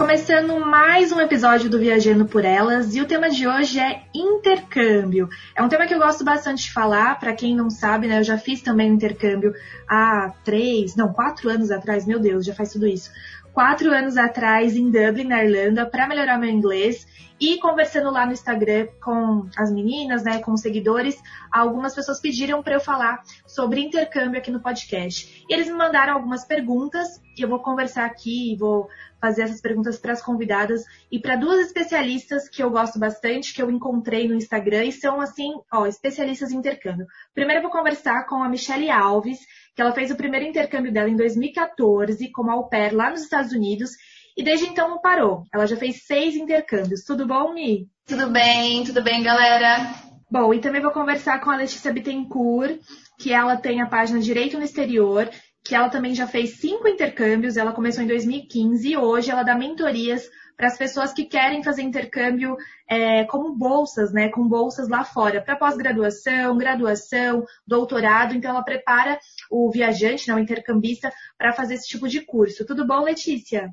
Começando mais um episódio do Viajando por Elas e o tema de hoje é intercâmbio. É um tema que eu gosto bastante de falar. Para quem não sabe, né, eu já fiz também um intercâmbio há três, não, quatro anos atrás. Meu Deus, já faz tudo isso. Quatro anos atrás em Dublin, na Irlanda, para melhorar meu inglês. E conversando lá no Instagram com as meninas, né, com os seguidores, algumas pessoas pediram para eu falar sobre intercâmbio aqui no podcast. E eles me mandaram algumas perguntas eu vou conversar aqui, vou fazer essas perguntas para as convidadas e para duas especialistas que eu gosto bastante, que eu encontrei no Instagram e são assim, ó, especialistas em intercâmbio. Primeiro eu vou conversar com a Michelle Alves, que ela fez o primeiro intercâmbio dela em 2014 como au pair lá nos Estados Unidos e desde então não parou. Ela já fez seis intercâmbios. Tudo bom, Mi? Tudo bem, tudo bem, galera. Bom, e também vou conversar com a Letícia Bittencourt, que ela tem a página Direito no Exterior, que ela também já fez cinco intercâmbios. Ela começou em 2015 e hoje ela dá mentorias para as pessoas que querem fazer intercâmbio é, como bolsas, né? Com bolsas lá fora, para pós-graduação, graduação, doutorado. Então ela prepara o viajante, né, o intercambista, para fazer esse tipo de curso. Tudo bom, Letícia?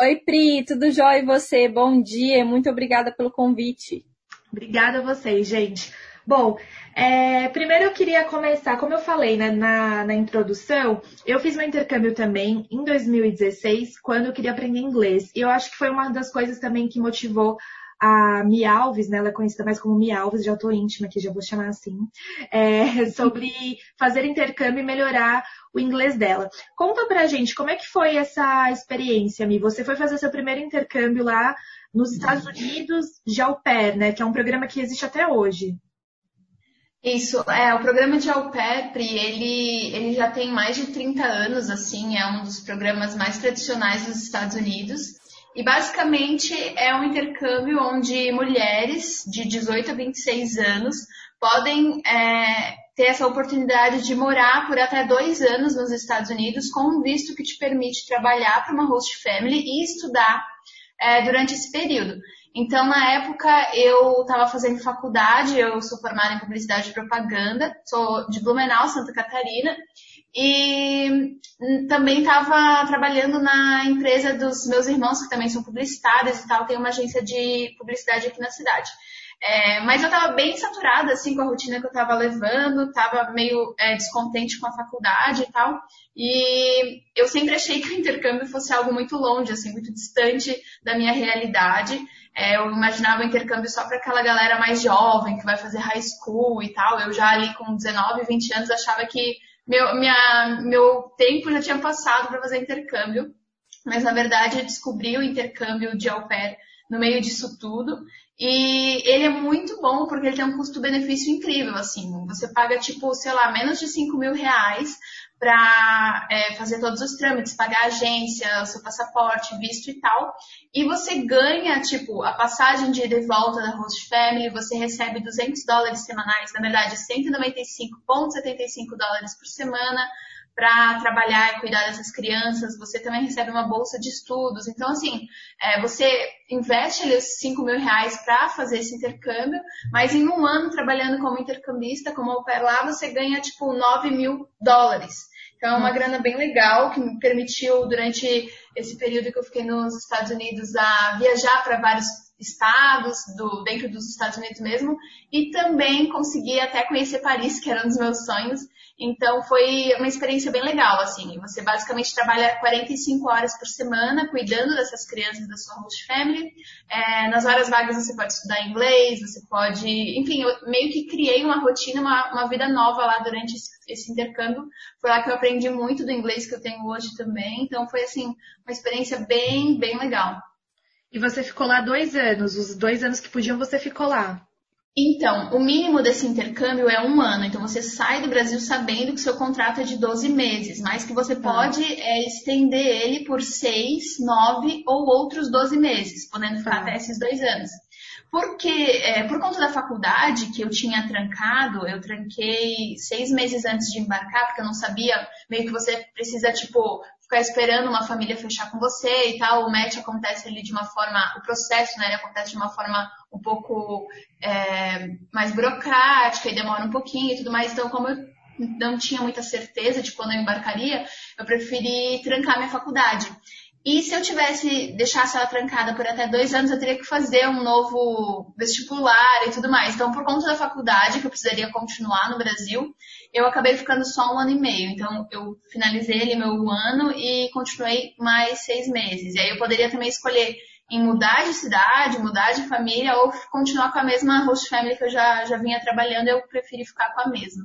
Oi, Pri, tudo jóia e você? Bom dia, muito obrigada pelo convite. Obrigada a vocês, gente. Bom, é, primeiro eu queria começar, como eu falei né, na, na introdução, eu fiz meu intercâmbio também em 2016, quando eu queria aprender inglês. E eu acho que foi uma das coisas também que motivou a Mi Alves, né, ela é conhecida mais como Mi Alves, já estou íntima aqui, já vou chamar assim, é, sobre fazer intercâmbio e melhorar o inglês dela. Conta pra gente como é que foi essa experiência, Mi. Você foi fazer seu primeiro intercâmbio lá nos Estados Unidos de au pair, né, que é um programa que existe até hoje. Isso, é, o programa de Pri, ele, ele já tem mais de 30 anos, assim, é um dos programas mais tradicionais dos Estados Unidos. E basicamente é um intercâmbio onde mulheres de 18 a 26 anos podem é, ter essa oportunidade de morar por até dois anos nos Estados Unidos com um visto que te permite trabalhar para uma host family e estudar é, durante esse período. Então, na época, eu estava fazendo faculdade, eu sou formada em publicidade e propaganda, sou de Blumenau, Santa Catarina, e também estava trabalhando na empresa dos meus irmãos, que também são publicitários e tal, tem uma agência de publicidade aqui na cidade. É, mas eu estava bem saturada, assim, com a rotina que eu estava levando, estava meio é, descontente com a faculdade e tal. E eu sempre achei que o intercâmbio fosse algo muito longe, assim, muito distante da minha realidade. É, eu imaginava o intercâmbio só para aquela galera mais jovem, que vai fazer high school e tal. Eu já ali com 19, 20 anos achava que meu, minha, meu tempo já tinha passado para fazer intercâmbio, mas na verdade eu descobri o intercâmbio de au pair no meio disso tudo. E ele é muito bom porque ele tem um custo-benefício incrível, assim. Você paga, tipo, sei lá, menos de 5 mil reais para é, fazer todos os trâmites, pagar a agência, seu passaporte, visto e tal. E você ganha, tipo, a passagem de ida e volta da Host Family, você recebe 200 dólares semanais, na verdade, 195,75 dólares por semana para trabalhar e cuidar dessas crianças, você também recebe uma bolsa de estudos. Então, assim, é, você investe ali os 5 mil reais para fazer esse intercâmbio, mas em um ano trabalhando como intercambista, como au pair lá, você ganha, tipo, 9 mil dólares. Então, é uma grana bem legal que me permitiu, durante esse período que eu fiquei nos Estados Unidos, a viajar para vários estados, do, dentro dos Estados Unidos mesmo, e também consegui até conhecer Paris, que era um dos meus sonhos. Então foi uma experiência bem legal, assim. Você basicamente trabalha 45 horas por semana cuidando dessas crianças da sua host family. É, nas horas vagas você pode estudar inglês, você pode, enfim, eu meio que criei uma rotina, uma, uma vida nova lá durante esse, esse intercâmbio. Foi lá que eu aprendi muito do inglês que eu tenho hoje também. Então foi assim uma experiência bem, bem legal. E você ficou lá dois anos, os dois anos que podiam você ficou lá. Então, o mínimo desse intercâmbio é um ano. Então, você sai do Brasil sabendo que seu contrato é de 12 meses, mas que você tá. pode é, estender ele por 6, 9 ou outros 12 meses, podendo ficar tá. até esses dois anos. porque é, por conta da faculdade que eu tinha trancado, eu tranquei seis meses antes de embarcar, porque eu não sabia, meio que você precisa, tipo, ficar esperando uma família fechar com você e tal. O match acontece ali de uma forma, o processo, né, acontece de uma forma um pouco é, mais burocrática e demora um pouquinho e tudo mais. Então, como eu não tinha muita certeza de quando eu embarcaria, eu preferi trancar minha faculdade. E se eu tivesse deixasse ela trancada por até dois anos, eu teria que fazer um novo vestibular e tudo mais. Então, por conta da faculdade, que eu precisaria continuar no Brasil, eu acabei ficando só um ano e meio. Então, eu finalizei ali meu ano e continuei mais seis meses. E aí eu poderia também escolher em mudar de cidade, mudar de família ou continuar com a mesma host family que eu já, já vinha trabalhando. Eu preferi ficar com a mesma.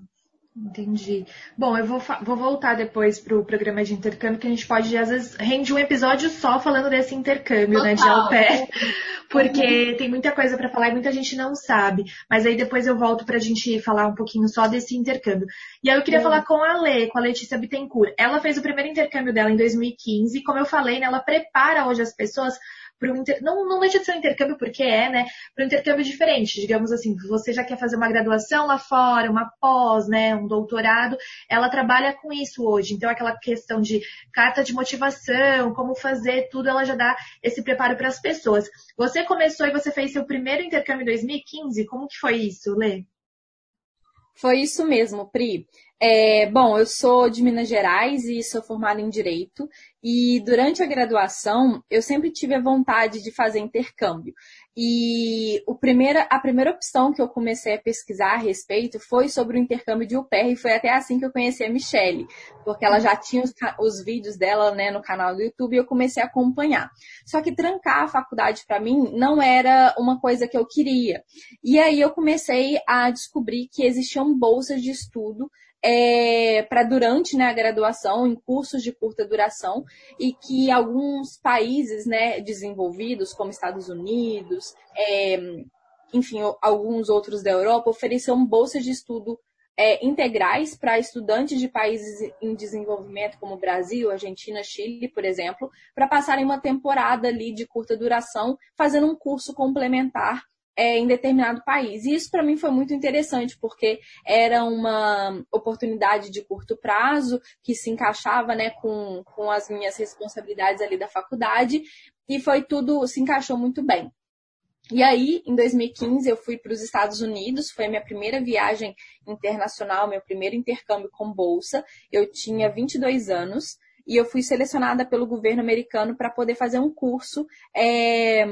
Entendi. Bom, eu vou, vou voltar depois para o programa de intercâmbio, que a gente pode, às vezes, rende um episódio só falando desse intercâmbio, Total. né, de au pair, porque uhum. tem muita coisa para falar e muita gente não sabe. Mas aí depois eu volto para a gente falar um pouquinho só desse intercâmbio. E aí eu queria uhum. falar com a Lê, com a Letícia Bittencourt. Ela fez o primeiro intercâmbio dela em 2015, como eu falei, né, ela prepara hoje as pessoas para um não, não deixa de ser um intercâmbio porque é, né? Para um intercâmbio diferente. Digamos assim, você já quer fazer uma graduação lá fora, uma pós, né? Um doutorado, ela trabalha com isso hoje. Então, aquela questão de carta de motivação, como fazer tudo, ela já dá esse preparo para as pessoas. Você começou e você fez seu primeiro intercâmbio em 2015. Como que foi isso, Lê? Foi isso mesmo, Pri. É, bom, eu sou de Minas Gerais e sou formada em Direito. E durante a graduação, eu sempre tive a vontade de fazer intercâmbio. E o primeira, a primeira opção que eu comecei a pesquisar a respeito foi sobre o intercâmbio de UPR e foi até assim que eu conheci a Michelle, porque ela já tinha os, os vídeos dela né, no canal do YouTube e eu comecei a acompanhar. Só que trancar a faculdade para mim não era uma coisa que eu queria. E aí eu comecei a descobrir que existiam bolsas de estudo é, para durante né, a graduação, em cursos de curta duração, e que alguns países né, desenvolvidos, como Estados Unidos, é, enfim, alguns outros da Europa, ofereciam bolsas de estudo é, integrais para estudantes de países em desenvolvimento, como Brasil, Argentina, Chile, por exemplo, para passarem uma temporada ali de curta duração, fazendo um curso complementar é, em determinado país. E isso para mim foi muito interessante, porque era uma oportunidade de curto prazo que se encaixava né, com, com as minhas responsabilidades ali da faculdade, e foi tudo, se encaixou muito bem. E aí, em 2015, eu fui para os Estados Unidos, foi a minha primeira viagem internacional, meu primeiro intercâmbio com bolsa. Eu tinha 22 anos e eu fui selecionada pelo governo americano para poder fazer um curso é,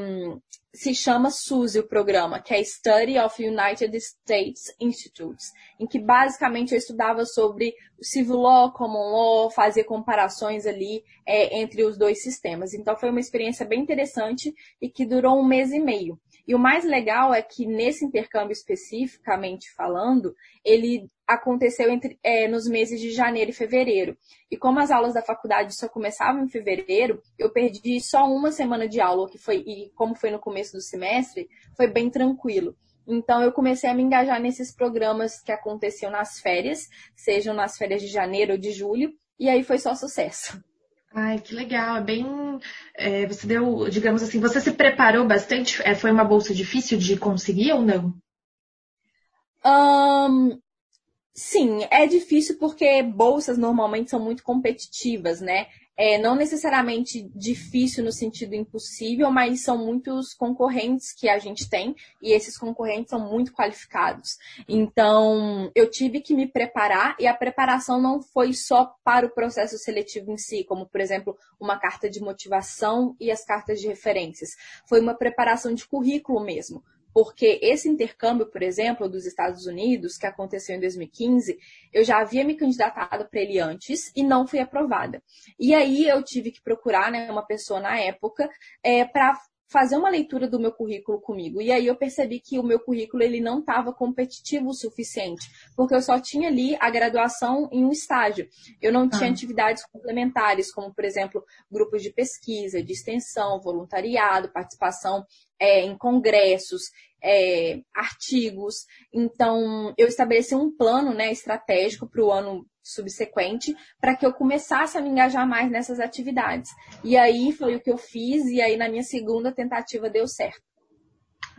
se chama SUSE o programa, que é Study of United States Institutes, em que basicamente eu estudava sobre o Civil Law, Common Law, fazia comparações ali é, entre os dois sistemas. Então foi uma experiência bem interessante e que durou um mês e meio. E o mais legal é que nesse intercâmbio especificamente falando, ele aconteceu entre, é, nos meses de janeiro e fevereiro. E como as aulas da faculdade só começavam em fevereiro, eu perdi só uma semana de aula, que foi, e como foi no começo do semestre, foi bem tranquilo. Então eu comecei a me engajar nesses programas que aconteciam nas férias, sejam nas férias de janeiro ou de julho, e aí foi só sucesso. Ai, que legal. É bem. É, você deu, digamos assim, você se preparou bastante? É, foi uma bolsa difícil de conseguir ou não? Um, sim, é difícil porque bolsas normalmente são muito competitivas, né? É, não necessariamente difícil no sentido impossível, mas são muitos concorrentes que a gente tem e esses concorrentes são muito qualificados. Então, eu tive que me preparar e a preparação não foi só para o processo seletivo em si, como, por exemplo, uma carta de motivação e as cartas de referências. Foi uma preparação de currículo mesmo porque esse intercâmbio, por exemplo, dos Estados Unidos, que aconteceu em 2015, eu já havia me candidatado para ele antes e não fui aprovada. E aí eu tive que procurar né, uma pessoa na época é, para fazer uma leitura do meu currículo comigo. E aí eu percebi que o meu currículo ele não estava competitivo o suficiente, porque eu só tinha ali a graduação em um estágio. Eu não tinha ah. atividades complementares, como, por exemplo, grupos de pesquisa, de extensão, voluntariado, participação é, em congressos, é, artigos. Então, eu estabeleci um plano né, estratégico para o ano subsequente para que eu começasse a me engajar mais nessas atividades. E aí foi o que eu fiz, e aí na minha segunda tentativa deu certo.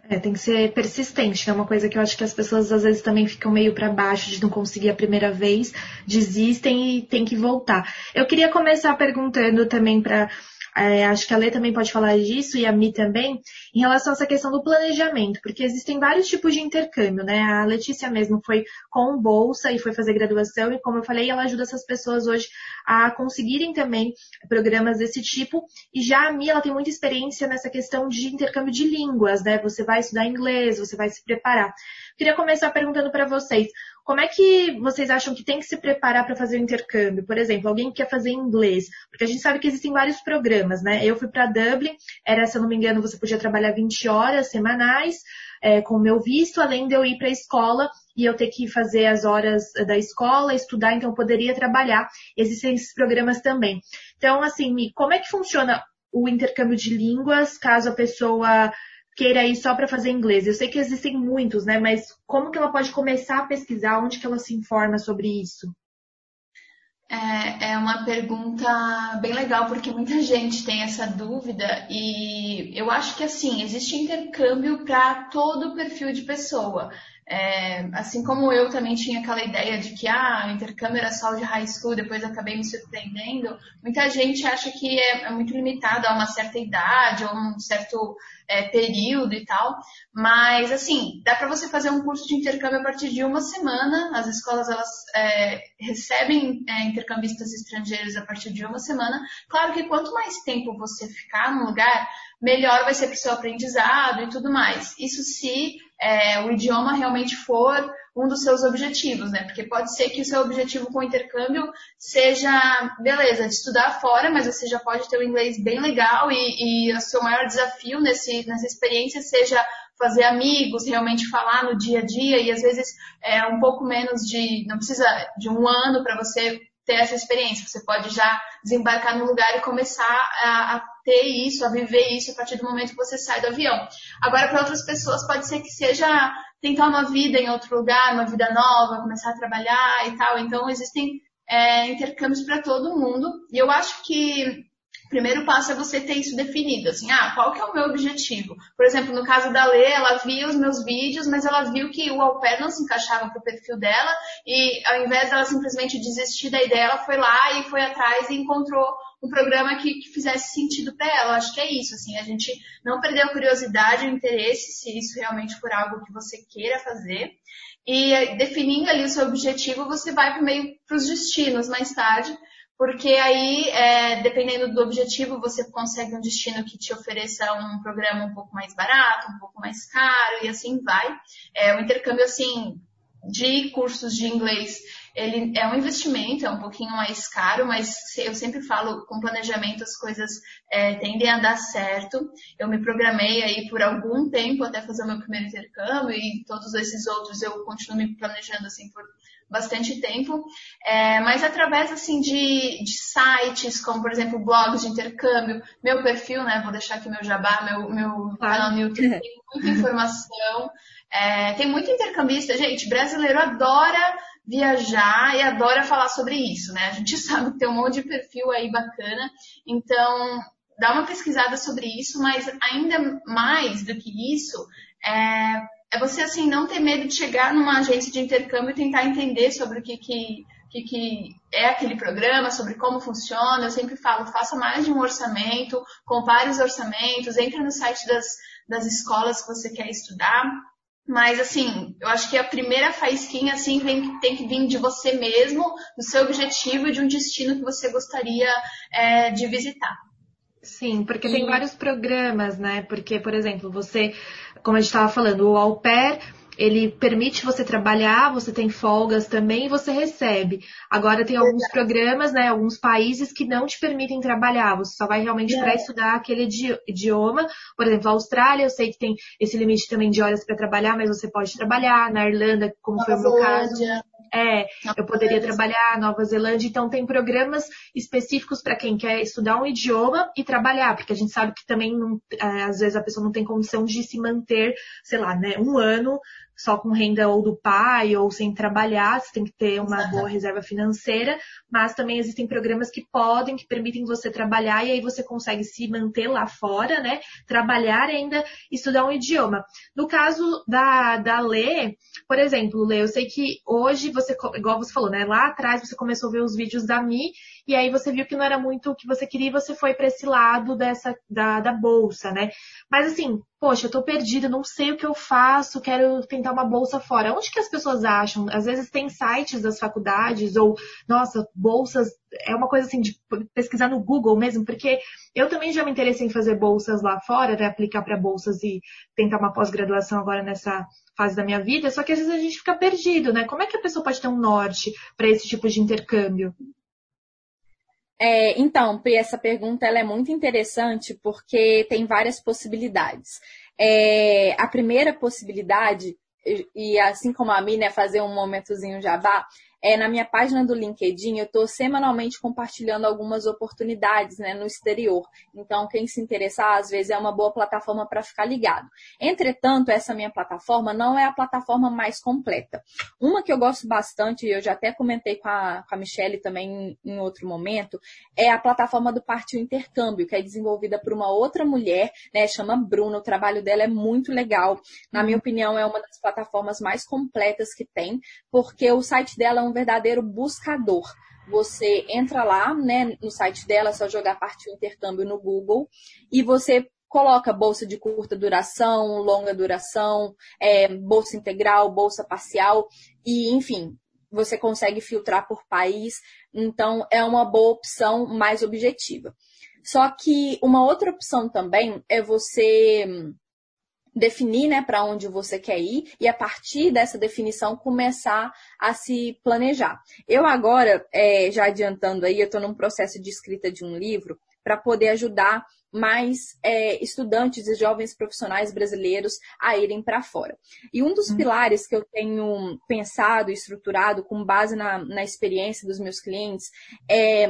É, tem que ser persistente, é uma coisa que eu acho que as pessoas às vezes também ficam meio para baixo de não conseguir a primeira vez, desistem e tem que voltar. Eu queria começar perguntando também para é, acho que a Lê também pode falar disso e a Mi também, em relação a essa questão do planejamento, porque existem vários tipos de intercâmbio, né? A Letícia mesmo foi com bolsa e foi fazer graduação, e como eu falei, ela ajuda essas pessoas hoje a conseguirem também programas desse tipo. E já a Mi, ela tem muita experiência nessa questão de intercâmbio de línguas, né? Você vai estudar inglês, você vai se preparar. Queria começar perguntando para vocês, como é que vocês acham que tem que se preparar para fazer o intercâmbio? Por exemplo, alguém que quer fazer inglês, porque a gente sabe que existem vários programas, né? Eu fui para Dublin, era, se eu não me engano, você podia trabalhar 20 horas semanais é, com o meu visto, além de eu ir para a escola e eu ter que fazer as horas da escola, estudar, então eu poderia trabalhar. Existem esses programas também. Então, assim, como é que funciona o intercâmbio de línguas, caso a pessoa queira ir só para fazer inglês. Eu sei que existem muitos, né? Mas como que ela pode começar a pesquisar? Onde que ela se informa sobre isso? É, é uma pergunta bem legal, porque muita gente tem essa dúvida e eu acho que assim, existe intercâmbio para todo perfil de pessoa. É, assim como eu também tinha aquela ideia de que ah, o intercâmbio era só de high school, depois acabei me surpreendendo, muita gente acha que é, é muito limitado a uma certa idade ou um certo é, período e tal. Mas, assim, dá para você fazer um curso de intercâmbio a partir de uma semana. As escolas, elas é, recebem é, intercambistas estrangeiros a partir de uma semana. Claro que quanto mais tempo você ficar no lugar, melhor vai ser para o seu aprendizado e tudo mais. Isso se é, o idioma realmente for um dos seus objetivos, né? Porque pode ser que o seu objetivo com o intercâmbio seja, beleza, de estudar fora, mas você já pode ter o inglês bem legal e, e o seu maior desafio nesse, nessa experiência seja fazer amigos, realmente falar no dia a dia e às vezes é um pouco menos de, não precisa de um ano para você ter essa experiência. Você pode já desembarcar no lugar e começar a, a, ter isso, a viver isso a partir do momento que você sai do avião. Agora, para outras pessoas, pode ser que seja tentar uma vida em outro lugar, uma vida nova, começar a trabalhar e tal. Então, existem é, intercâmbios para todo mundo. E eu acho que primeiro passo é você ter isso definido, assim, ah, qual que é o meu objetivo? Por exemplo, no caso da Lê, ela via os meus vídeos, mas ela viu que o au pair não se encaixava para o perfil dela e ao invés dela simplesmente desistir da ideia, ela foi lá e foi atrás e encontrou um programa que, que fizesse sentido para ela. Acho que é isso, assim, a gente não perder a curiosidade, o interesse, se isso realmente for algo que você queira fazer. E definindo ali o seu objetivo, você vai para meio para os destinos mais tarde, porque aí, é, dependendo do objetivo, você consegue um destino que te ofereça um programa um pouco mais barato, um pouco mais caro, e assim vai. É, o intercâmbio, assim, de cursos de inglês, ele é um investimento, é um pouquinho mais caro, mas eu sempre falo, com planejamento as coisas é, tendem a dar certo. Eu me programei aí por algum tempo até fazer o meu primeiro intercâmbio e todos esses outros eu continuo me planejando assim por bastante tempo, é, mas através assim de, de, sites, como por exemplo blogs de intercâmbio, meu perfil, né? Vou deixar aqui meu jabá, meu, meu canal no YouTube tem muita informação, é, tem muito intercambista, gente, brasileiro adora viajar e adora falar sobre isso, né? A gente sabe que tem um monte de perfil aí bacana, então dá uma pesquisada sobre isso, mas ainda mais do que isso, é, é você assim não ter medo de chegar numa agência de intercâmbio e tentar entender sobre o que, que, que, que é aquele programa, sobre como funciona. Eu sempre falo, faça mais de um orçamento, compare os orçamentos, entre no site das, das escolas que você quer estudar. Mas, assim, eu acho que a primeira faísquinha, assim, vem, tem que vir de você mesmo, do seu objetivo e de um destino que você gostaria é, de visitar. Sim, porque e... tem vários programas, né? Porque, por exemplo, você como a gente estava falando, o au pair, ele permite você trabalhar, você tem folgas também e você recebe. Agora tem alguns programas, né, alguns países que não te permitem trabalhar, você só vai realmente para estudar aquele idioma. Por exemplo, a Austrália, eu sei que tem esse limite também de horas para trabalhar, mas você pode trabalhar. Na Irlanda, como Nova foi o meu caso. É, eu poderia trabalhar Nova Zelândia, então tem programas específicos para quem quer estudar um idioma e trabalhar, porque a gente sabe que também é, às vezes a pessoa não tem condição de se manter, sei lá, né, um ano só com renda ou do pai ou sem trabalhar, você tem que ter uma boa reserva financeira, mas também existem programas que podem, que permitem você trabalhar e aí você consegue se manter lá fora, né? Trabalhar e ainda estudar um idioma. No caso da, da Lê, por exemplo, Lê, eu sei que hoje você, igual você falou, né? Lá atrás você começou a ver os vídeos da Mi e aí você viu que não era muito o que você queria e você foi para esse lado dessa da, da bolsa, né? Mas assim, poxa, eu tô perdida, não sei o que eu faço, quero tentar uma bolsa fora. Onde que as pessoas acham? Às vezes tem sites das faculdades ou, nossa, bolsas, é uma coisa assim de pesquisar no Google mesmo, porque eu também já me interessei em fazer bolsas lá fora, né, aplicar para bolsas e tentar uma pós-graduação agora nessa fase da minha vida, só que às vezes a gente fica perdido, né? Como é que a pessoa pode ter um norte para esse tipo de intercâmbio? É, então, essa pergunta ela é muito interessante porque tem várias possibilidades. É, a primeira possibilidade, e assim como a minha, né, fazer um momentozinho jabá, é, na minha página do LinkedIn, eu estou semanalmente compartilhando algumas oportunidades né, no exterior. Então, quem se interessar, às vezes é uma boa plataforma para ficar ligado. Entretanto, essa minha plataforma não é a plataforma mais completa. Uma que eu gosto bastante, e eu já até comentei com a, com a Michelle também em, em outro momento, é a plataforma do Partiu Intercâmbio, que é desenvolvida por uma outra mulher, né, chama Bruna. O trabalho dela é muito legal. Na minha opinião, é uma das plataformas mais completas que tem, porque o site dela é um um verdadeiro buscador. Você entra lá, né, no site dela, é só jogar partiu intercâmbio no Google e você coloca bolsa de curta duração, longa duração, é, bolsa integral, bolsa parcial e, enfim, você consegue filtrar por país. Então, é uma boa opção mais objetiva. Só que uma outra opção também é você definir né, para onde você quer ir e a partir dessa definição começar a se planejar. Eu agora, é, já adiantando aí, eu estou num processo de escrita de um livro para poder ajudar mais é, estudantes e jovens profissionais brasileiros a irem para fora. E um dos hum. pilares que eu tenho pensado e estruturado com base na, na experiência dos meus clientes é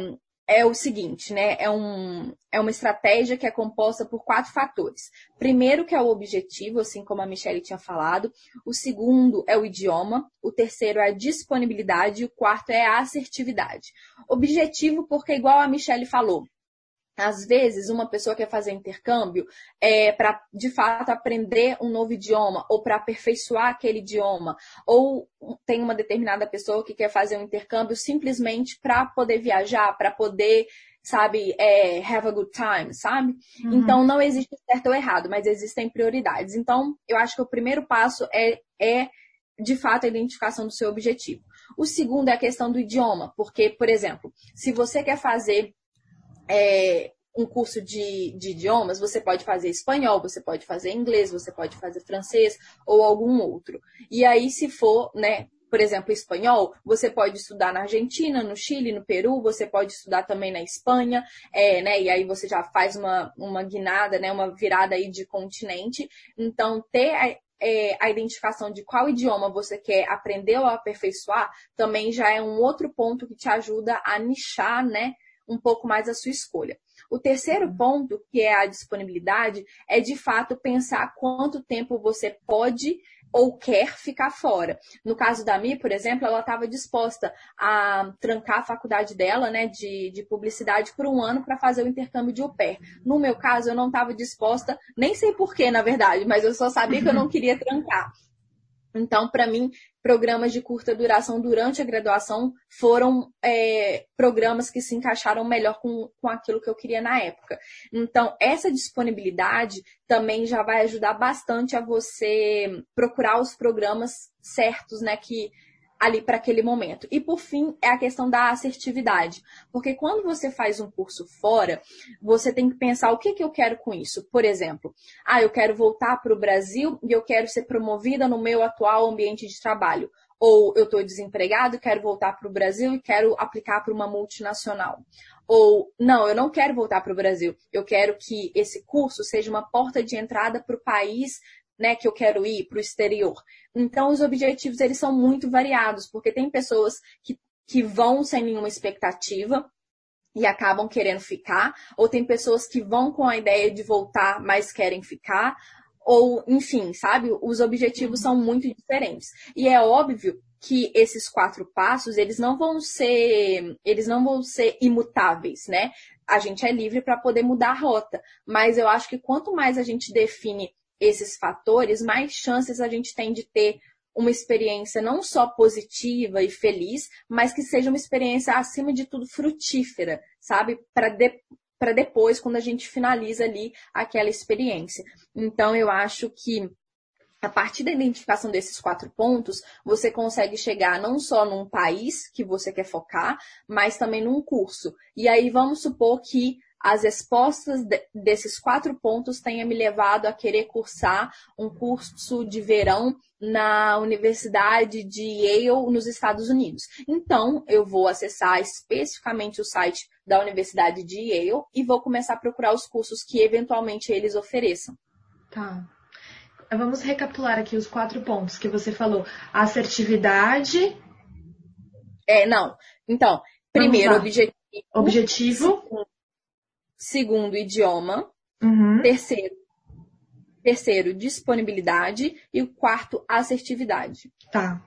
é o seguinte, né? É, um, é uma estratégia que é composta por quatro fatores. Primeiro, que é o objetivo, assim como a Michelle tinha falado. O segundo é o idioma. O terceiro é a disponibilidade. E o quarto é a assertividade. Objetivo, porque, igual a Michelle falou, às vezes, uma pessoa quer fazer intercâmbio é, para, de fato, aprender um novo idioma ou para aperfeiçoar aquele idioma. Ou tem uma determinada pessoa que quer fazer um intercâmbio simplesmente para poder viajar, para poder, sabe, é, have a good time, sabe? Uhum. Então, não existe certo ou errado, mas existem prioridades. Então, eu acho que o primeiro passo é, é de fato, a identificação do seu objetivo. O segundo é a questão do idioma, porque, por exemplo, se você quer fazer é, um curso de, de, idiomas, você pode fazer espanhol, você pode fazer inglês, você pode fazer francês ou algum outro. E aí, se for, né, por exemplo, espanhol, você pode estudar na Argentina, no Chile, no Peru, você pode estudar também na Espanha, é, né? E aí você já faz uma, uma guinada, né? Uma virada aí de continente. Então, ter a, é, a identificação de qual idioma você quer aprender ou aperfeiçoar também já é um outro ponto que te ajuda a nichar, né? Um pouco mais a sua escolha. O terceiro uhum. ponto, que é a disponibilidade, é de fato pensar quanto tempo você pode ou quer ficar fora. No caso da Mi, por exemplo, ela estava disposta a trancar a faculdade dela, né, de, de publicidade por um ano para fazer o intercâmbio de au pair. No meu caso, eu não estava disposta, nem sei porquê, na verdade, mas eu só sabia que eu não queria trancar. Então, para mim, programas de curta duração durante a graduação foram é, programas que se encaixaram melhor com, com aquilo que eu queria na época. Então, essa disponibilidade também já vai ajudar bastante a você procurar os programas certos, né, que ali para aquele momento. E por fim, é a questão da assertividade. Porque quando você faz um curso fora, você tem que pensar o que, que eu quero com isso. Por exemplo, ah, eu quero voltar para o Brasil e eu quero ser promovida no meu atual ambiente de trabalho. Ou eu estou desempregado quero voltar para o Brasil e quero aplicar para uma multinacional. Ou, não, eu não quero voltar para o Brasil. Eu quero que esse curso seja uma porta de entrada para o país né, que eu quero ir para o exterior. Então, os objetivos eles são muito variados, porque tem pessoas que, que vão sem nenhuma expectativa e acabam querendo ficar, ou tem pessoas que vão com a ideia de voltar, mas querem ficar. ou, enfim, sabe? Os objetivos são muito diferentes. E é óbvio que esses quatro passos, eles não vão ser, eles não vão ser imutáveis, né? A gente é livre para poder mudar a rota, mas eu acho que quanto mais a gente define esses fatores, mais chances a gente tem de ter uma experiência não só positiva e feliz, mas que seja uma experiência acima de tudo frutífera, sabe? Para de, depois, quando a gente finaliza ali aquela experiência. Então, eu acho que a partir da identificação desses quatro pontos, você consegue chegar não só num país que você quer focar, mas também num curso. E aí vamos supor que as respostas de, desses quatro pontos tenham me levado a querer cursar um curso de verão na Universidade de Yale, nos Estados Unidos. Então, eu vou acessar especificamente o site da Universidade de Yale e vou começar a procurar os cursos que eventualmente eles ofereçam. Tá. Vamos recapitular aqui os quatro pontos que você falou. Assertividade. É, não. Então, primeiro, objetivo. Objetivo. Segundo, idioma. Uhum. Terceiro, terceiro, disponibilidade. E o quarto, assertividade. Tá.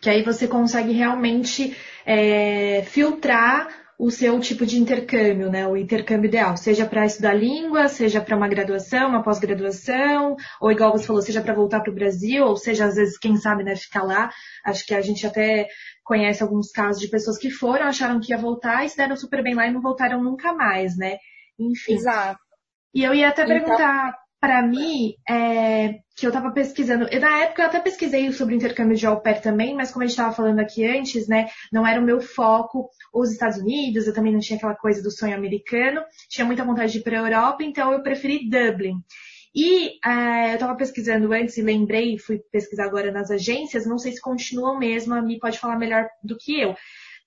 Que aí você consegue realmente é, filtrar o seu tipo de intercâmbio, né? O intercâmbio ideal, seja para estudar língua, seja para uma graduação, uma pós-graduação, ou igual você falou, seja para voltar para o Brasil, ou seja, às vezes, quem sabe, né, ficar lá. Acho que a gente até conhece alguns casos de pessoas que foram, acharam que ia voltar e se deram super bem lá e não voltaram nunca mais, né? Enfim. Exato. E eu ia até então perguntar para mim, é, que eu estava pesquisando. E na época eu até pesquisei sobre intercâmbio de au pair também, mas como a gente estava falando aqui antes, né, não era o meu foco os Estados Unidos, eu também não tinha aquela coisa do sonho americano, tinha muita vontade de ir para a Europa, então eu preferi Dublin. E é, eu estava pesquisando antes e lembrei, fui pesquisar agora nas agências, não sei se continuam mesmo, a Mi pode falar melhor do que eu.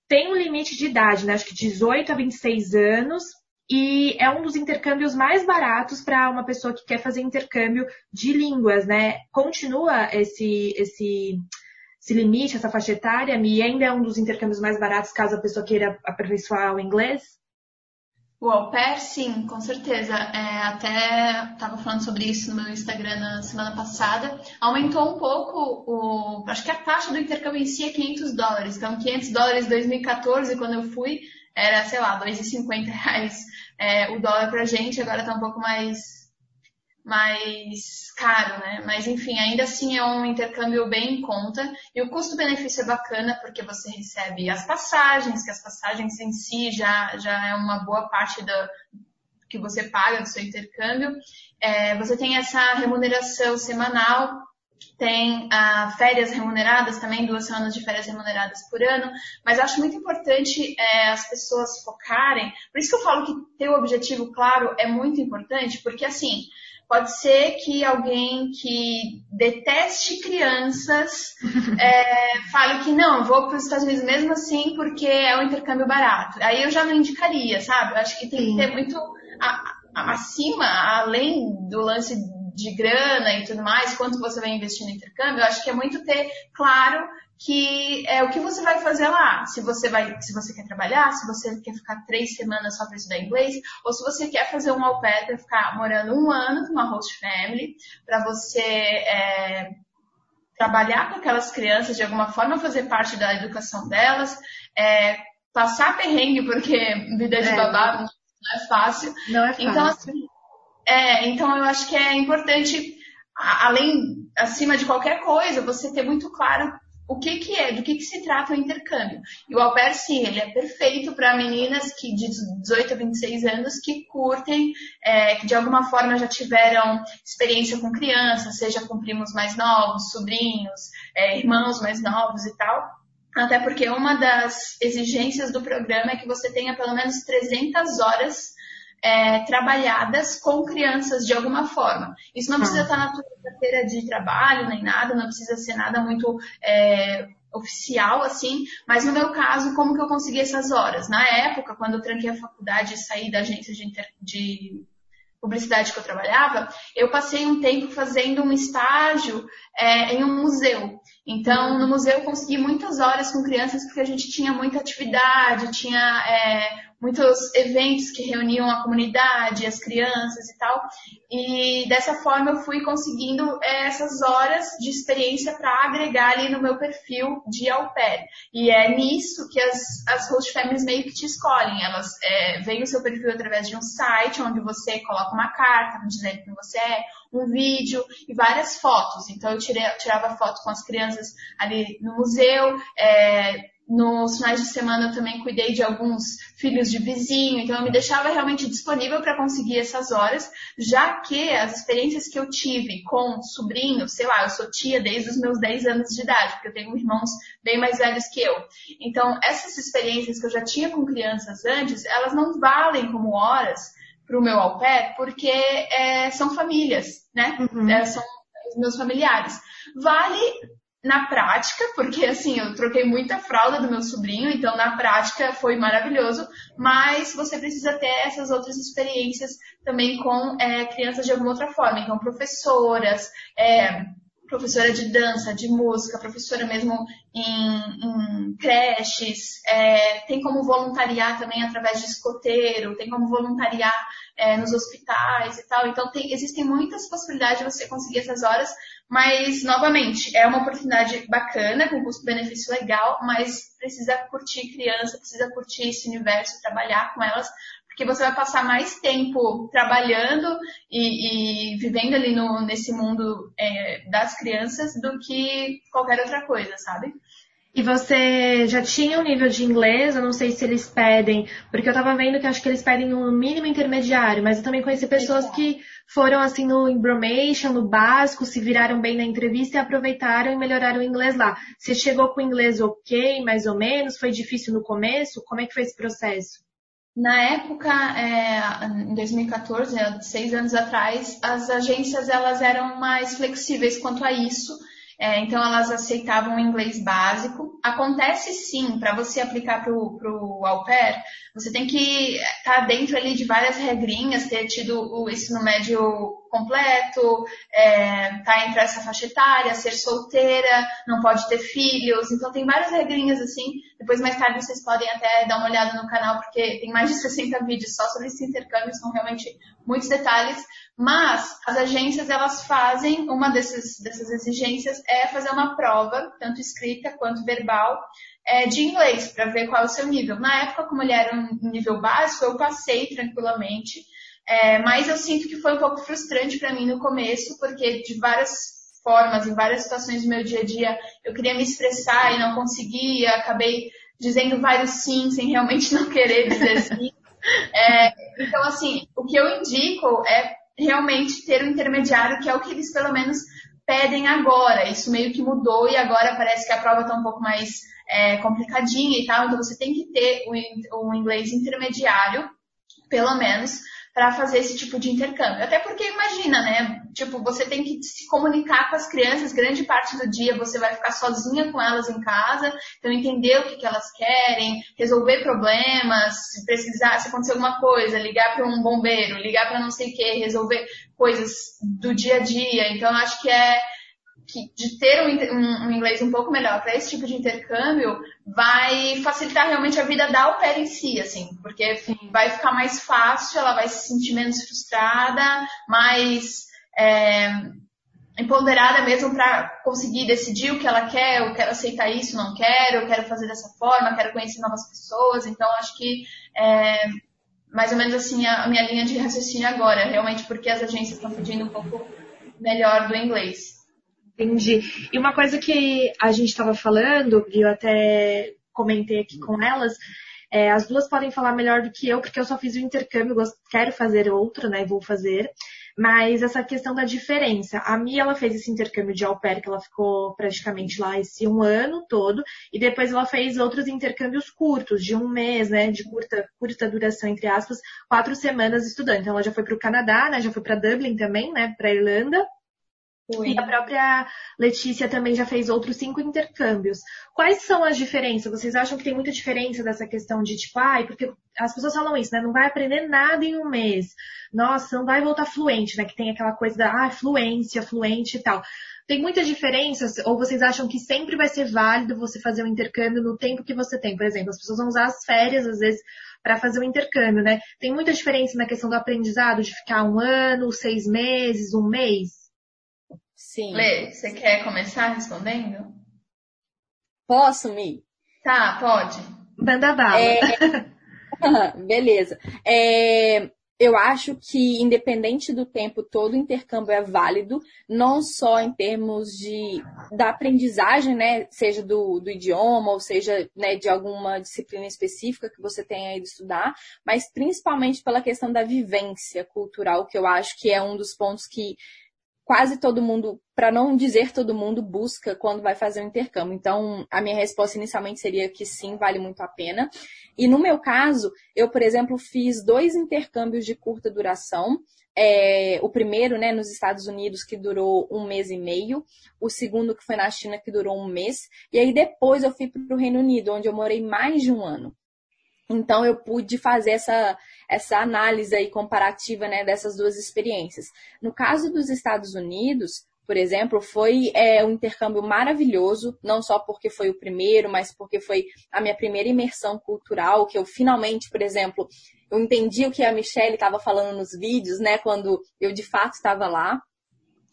Tem um limite de idade, né? Acho que 18 a 26 anos, e é um dos intercâmbios mais baratos para uma pessoa que quer fazer intercâmbio de línguas, né? Continua esse, esse se limite essa faixa etária e ainda é um dos intercâmbios mais baratos caso a pessoa queira aperfeiçoar o inglês? O au pair, sim, com certeza. É, até estava falando sobre isso no meu Instagram na semana passada. Aumentou um pouco, o, acho que a taxa do intercâmbio em si é 500 dólares. Então, 500 dólares em 2014, quando eu fui, era, sei lá, 2,50 reais é, o dólar pra gente. Agora está um pouco mais mais caro, né? Mas enfim, ainda assim é um intercâmbio bem em conta e o custo-benefício é bacana porque você recebe as passagens, que as passagens em si já, já é uma boa parte da que você paga do seu intercâmbio. É, você tem essa remuneração semanal, tem ah, férias remuneradas também, duas semanas de férias remuneradas por ano, mas acho muito importante é, as pessoas focarem. Por isso que eu falo que ter o objetivo claro é muito importante, porque assim, Pode ser que alguém que deteste crianças é, fale que não, vou para os Estados Unidos mesmo assim porque é um intercâmbio barato. Aí eu já não indicaria, sabe? Eu acho que tem Sim. que ter muito a, acima, além do lance de grana e tudo mais, quanto você vai investir no intercâmbio, eu acho que é muito ter claro que é o que você vai fazer lá. Se você vai, se você quer trabalhar, se você quer ficar três semanas só para estudar inglês, ou se você quer fazer um au pair para ficar morando um ano com uma host family, para você é, trabalhar com aquelas crianças de alguma forma, fazer parte da educação delas, é, passar perrengue porque vida de é, babá não é fácil. Não é fácil. Então, assim, é, então eu acho que é importante, além, acima de qualquer coisa, você ter muito claro o que, que é, do que, que se trata o intercâmbio. E o au pair, sim, ele é perfeito para meninas que de 18 a 26 anos que curtem, é, que de alguma forma já tiveram experiência com crianças, seja com primos mais novos, sobrinhos, é, irmãos mais novos e tal. Até porque uma das exigências do programa é que você tenha pelo menos 300 horas é, trabalhadas com crianças de alguma forma. Isso não precisa estar na tua carteira de trabalho nem nada, não precisa ser nada muito é, oficial assim, mas no meu caso, como que eu consegui essas horas? Na época, quando eu tranquei a faculdade e saí da agência de, inter... de publicidade que eu trabalhava, eu passei um tempo fazendo um estágio é, em um museu. Então, no museu eu consegui muitas horas com crianças porque a gente tinha muita atividade, tinha é, muitos eventos que reuniam a comunidade, as crianças e tal. E dessa forma eu fui conseguindo é, essas horas de experiência para agregar ali no meu perfil de au pair. E é nisso que as, as host families meio que te escolhem. Elas é, veem o seu perfil através de um site onde você coloca uma carta dizendo quem você é, um vídeo e várias fotos. Então eu tirei, tirava foto com as crianças ali no museu, é, nos finais de semana eu também cuidei de alguns filhos de vizinho, então eu me deixava realmente disponível para conseguir essas horas, já que as experiências que eu tive com sobrinhos, sei lá, eu sou tia desde os meus 10 anos de idade, porque eu tenho irmãos bem mais velhos que eu. Então, essas experiências que eu já tinha com crianças antes, elas não valem como horas para o meu au pair, porque é, são famílias, né? Uhum. É, são meus familiares. Vale na prática, porque assim, eu troquei muita fralda do meu sobrinho, então na prática foi maravilhoso, mas você precisa ter essas outras experiências também com é, crianças de alguma outra forma, então professoras, é, professora de dança, de música, professora mesmo em, em creches, é, tem como voluntariar também através de escoteiro, tem como voluntariar é, nos hospitais e tal. Então, tem, existem muitas possibilidades de você conseguir essas horas, mas, novamente, é uma oportunidade bacana, com custo-benefício legal, mas precisa curtir criança, precisa curtir esse universo, trabalhar com elas, porque você vai passar mais tempo trabalhando e, e vivendo ali no, nesse mundo é, das crianças do que qualquer outra coisa, sabe? E você já tinha um nível de inglês? Eu não sei se eles pedem, porque eu tava vendo que acho que eles pedem um mínimo intermediário, mas eu também conheci pessoas que foram assim no Embromation, no básico, se viraram bem na entrevista e aproveitaram e melhoraram o inglês lá. Você chegou com o inglês ok, mais ou menos? Foi difícil no começo? Como é que foi esse processo? Na época, é, em 2014, seis anos atrás, as agências elas eram mais flexíveis quanto a isso é, então elas aceitavam o inglês básico. Acontece sim, para você aplicar para o au pair, você tem que estar tá dentro ali de várias regrinhas, ter tido o ensino médio completo, é, tá entre essa faixa etária, ser solteira, não pode ter filhos. Então tem várias regrinhas assim. Depois mais tarde vocês podem até dar uma olhada no canal, porque tem mais de 60 vídeos só sobre esse intercâmbio, são realmente muitos detalhes. Mas as agências elas fazem, uma dessas, dessas exigências é fazer uma prova, tanto escrita quanto verbal, é, de inglês, para ver qual é o seu nível. Na época, como ele era um nível básico, eu passei tranquilamente, é, mas eu sinto que foi um pouco frustrante para mim no começo, porque de várias formas, em várias situações do meu dia a dia, eu queria me expressar e não conseguia, acabei dizendo vários sim sem realmente não querer dizer sim. É, então, assim, o que eu indico é realmente ter um intermediário, que é o que eles pelo menos pedem agora. Isso meio que mudou e agora parece que a prova está um pouco mais é, complicadinha e tal, então você tem que ter o inglês intermediário, pelo menos, para fazer esse tipo de intercâmbio. Até porque imagina, né? Tipo, você tem que se comunicar com as crianças, grande parte do dia você vai ficar sozinha com elas em casa, então entender o que, que elas querem, resolver problemas, se precisar, se acontecer alguma coisa, ligar para um bombeiro, ligar para não sei o que, resolver coisas do dia a dia. Então, acho que é que de ter um, um, um inglês um pouco melhor para esse tipo de intercâmbio vai facilitar realmente a vida da au pair em si, assim, porque vai ficar mais fácil, ela vai se sentir menos frustrada, mais é, empoderada mesmo para conseguir decidir o que ela quer, eu quero aceitar isso, não quero, eu quero fazer dessa forma, quero conhecer novas pessoas, então acho que é, mais ou menos assim a, a minha linha de raciocínio agora, realmente porque as agências estão pedindo um pouco melhor do inglês. Entendi. E uma coisa que a gente estava falando, e eu até comentei aqui com elas, é, as duas podem falar melhor do que eu, porque eu só fiz o intercâmbio, quero fazer outro, né? Vou fazer. Mas essa questão da diferença. A Mia, ela fez esse intercâmbio de au pair, que ela ficou praticamente lá esse um ano todo, e depois ela fez outros intercâmbios curtos, de um mês, né? De curta, curta duração, entre aspas, quatro semanas estudando. Então ela já foi para o Canadá, né? Já foi para Dublin também, né? Para Irlanda. E a própria Letícia também já fez outros cinco intercâmbios. Quais são as diferenças? Vocês acham que tem muita diferença dessa questão de tipo, ai, porque as pessoas falam isso, né? Não vai aprender nada em um mês. Nossa, não vai voltar fluente, né? Que tem aquela coisa da ah, fluência, fluente e tal. Tem muitas diferenças? Ou vocês acham que sempre vai ser válido você fazer um intercâmbio no tempo que você tem? Por exemplo, as pessoas vão usar as férias, às vezes, para fazer um intercâmbio, né? Tem muita diferença na questão do aprendizado, de ficar um ano, seis meses, um mês? Sim. Lê, você quer começar respondendo? Posso, Mi? Tá, pode. Manda bala. É... Beleza. É... Eu acho que, independente do tempo, todo intercâmbio é válido, não só em termos de, da aprendizagem, né, seja do, do idioma, ou seja, né, de alguma disciplina específica que você tenha ido estudar, mas principalmente pela questão da vivência cultural, que eu acho que é um dos pontos que quase todo mundo, para não dizer todo mundo, busca quando vai fazer um intercâmbio. Então, a minha resposta inicialmente seria que sim, vale muito a pena. E no meu caso, eu, por exemplo, fiz dois intercâmbios de curta duração. É, o primeiro, né, nos Estados Unidos, que durou um mês e meio. O segundo, que foi na China, que durou um mês. E aí depois eu fui para o Reino Unido, onde eu morei mais de um ano. Então eu pude fazer essa, essa análise aí comparativa né, dessas duas experiências. No caso dos Estados Unidos, por exemplo, foi é, um intercâmbio maravilhoso, não só porque foi o primeiro, mas porque foi a minha primeira imersão cultural, que eu finalmente, por exemplo, eu entendi o que a Michelle estava falando nos vídeos, né, quando eu de fato estava lá.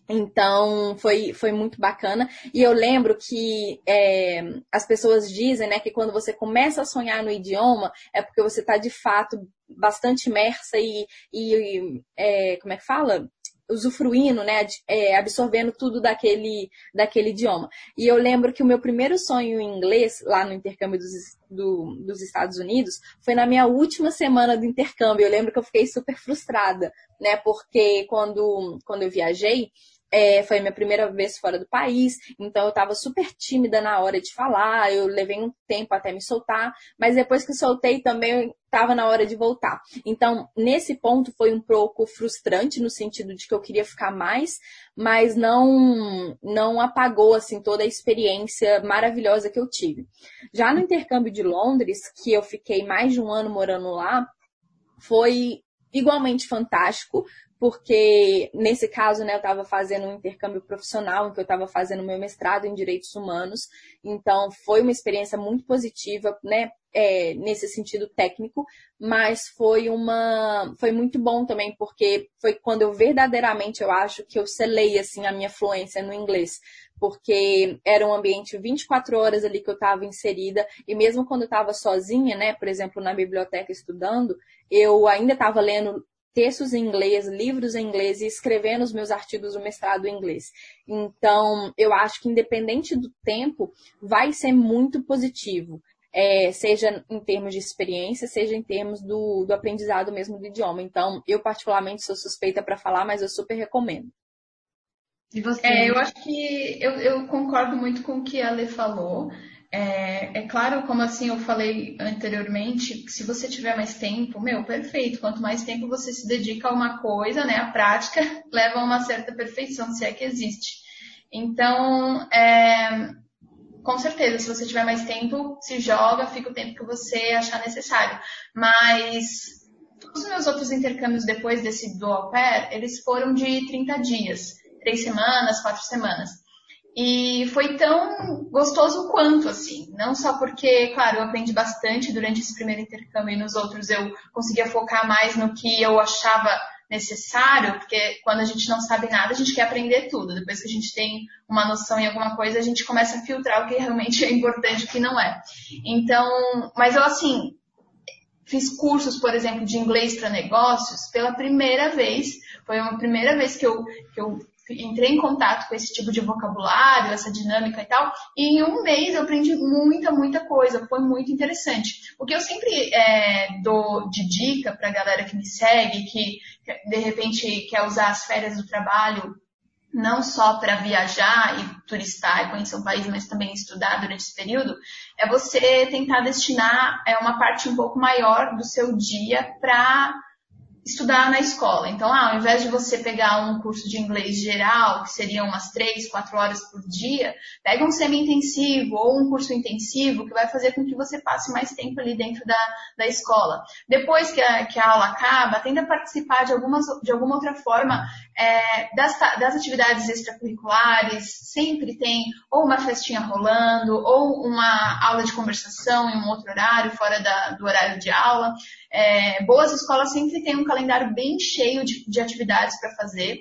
Então, foi, foi muito bacana. E eu lembro que é, as pessoas dizem né, que quando você começa a sonhar no idioma, é porque você está de fato bastante imersa e, e é, como é que fala? Usufruindo, né, é, absorvendo tudo daquele, daquele idioma. E eu lembro que o meu primeiro sonho em inglês, lá no intercâmbio dos, do, dos Estados Unidos, foi na minha última semana do intercâmbio. Eu lembro que eu fiquei super frustrada, né, porque quando, quando eu viajei, é, foi minha primeira vez fora do país, então eu estava super tímida na hora de falar, eu levei um tempo até me soltar, mas depois que soltei também estava na hora de voltar. Então, nesse ponto foi um pouco frustrante no sentido de que eu queria ficar mais, mas não não apagou assim toda a experiência maravilhosa que eu tive. Já no intercâmbio de Londres, que eu fiquei mais de um ano morando lá, foi igualmente fantástico, porque nesse caso, né, eu estava fazendo um intercâmbio profissional, em que eu estava fazendo meu mestrado em direitos humanos, então foi uma experiência muito positiva, né, é, nesse sentido técnico, mas foi uma, foi muito bom também, porque foi quando eu verdadeiramente, eu acho, que eu selei, assim, a minha fluência no inglês, porque era um ambiente 24 horas ali que eu estava inserida, e mesmo quando eu estava sozinha, né, por exemplo, na biblioteca estudando, eu ainda estava lendo textos em inglês, livros em inglês e escrevendo os meus artigos do mestrado em inglês. Então, eu acho que independente do tempo, vai ser muito positivo. É, seja em termos de experiência, seja em termos do, do aprendizado mesmo do idioma. Então, eu particularmente sou suspeita para falar, mas eu super recomendo. E você? É, eu acho que eu, eu concordo muito com o que a Ale falou. É, é, claro, como assim eu falei anteriormente, se você tiver mais tempo, meu, perfeito. Quanto mais tempo você se dedica a uma coisa, né, a prática leva a uma certa perfeição, se é que existe. Então, é, com certeza, se você tiver mais tempo, se joga, fica o tempo que você achar necessário. Mas os meus outros intercâmbios depois desse do au pair, eles foram de 30 dias, três semanas, quatro semanas. E foi tão gostoso quanto, assim. Não só porque, claro, eu aprendi bastante durante esse primeiro intercâmbio e nos outros eu conseguia focar mais no que eu achava necessário, porque quando a gente não sabe nada, a gente quer aprender tudo. Depois que a gente tem uma noção em alguma coisa, a gente começa a filtrar o que realmente é importante e o que não é. Então, mas eu, assim, fiz cursos, por exemplo, de inglês para negócios pela primeira vez. Foi uma primeira vez que eu, que eu entrei em contato com esse tipo de vocabulário, essa dinâmica e tal, e em um mês eu aprendi muita, muita coisa, foi muito interessante. O que eu sempre é, dou de dica para a galera que me segue, que de repente quer usar as férias do trabalho não só para viajar e turistar e conhecer um país, mas também estudar durante esse período, é você tentar destinar é, uma parte um pouco maior do seu dia para estudar na escola. Então, ah, ao invés de você pegar um curso de inglês geral, que seria umas três, quatro horas por dia, pega um semi-intensivo ou um curso intensivo que vai fazer com que você passe mais tempo ali dentro da, da escola. Depois que a, que a aula acaba, tenta participar de, algumas, de alguma outra forma é, das, das atividades extracurriculares, sempre tem ou uma festinha rolando, ou uma aula de conversação em um outro horário, fora da, do horário de aula. É, boas escolas sempre têm um calendário bem cheio de, de atividades para fazer.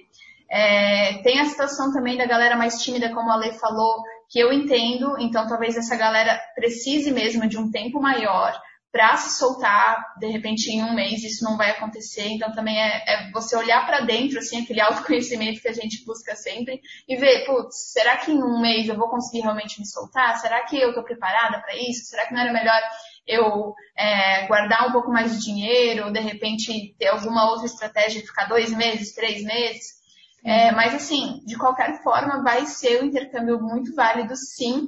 É, tem a situação também da galera mais tímida, como a Lê falou, que eu entendo, então talvez essa galera precise mesmo de um tempo maior para se soltar, de repente em um mês isso não vai acontecer, então também é, é você olhar para dentro, assim, aquele autoconhecimento que a gente busca sempre e ver, putz, será que em um mês eu vou conseguir realmente me soltar? Será que eu estou preparada para isso? Será que não era melhor eu é, guardar um pouco mais de dinheiro, ou de repente ter alguma outra estratégia de ficar dois meses, três meses? É, mas assim, de qualquer forma, vai ser um intercâmbio muito válido, sim.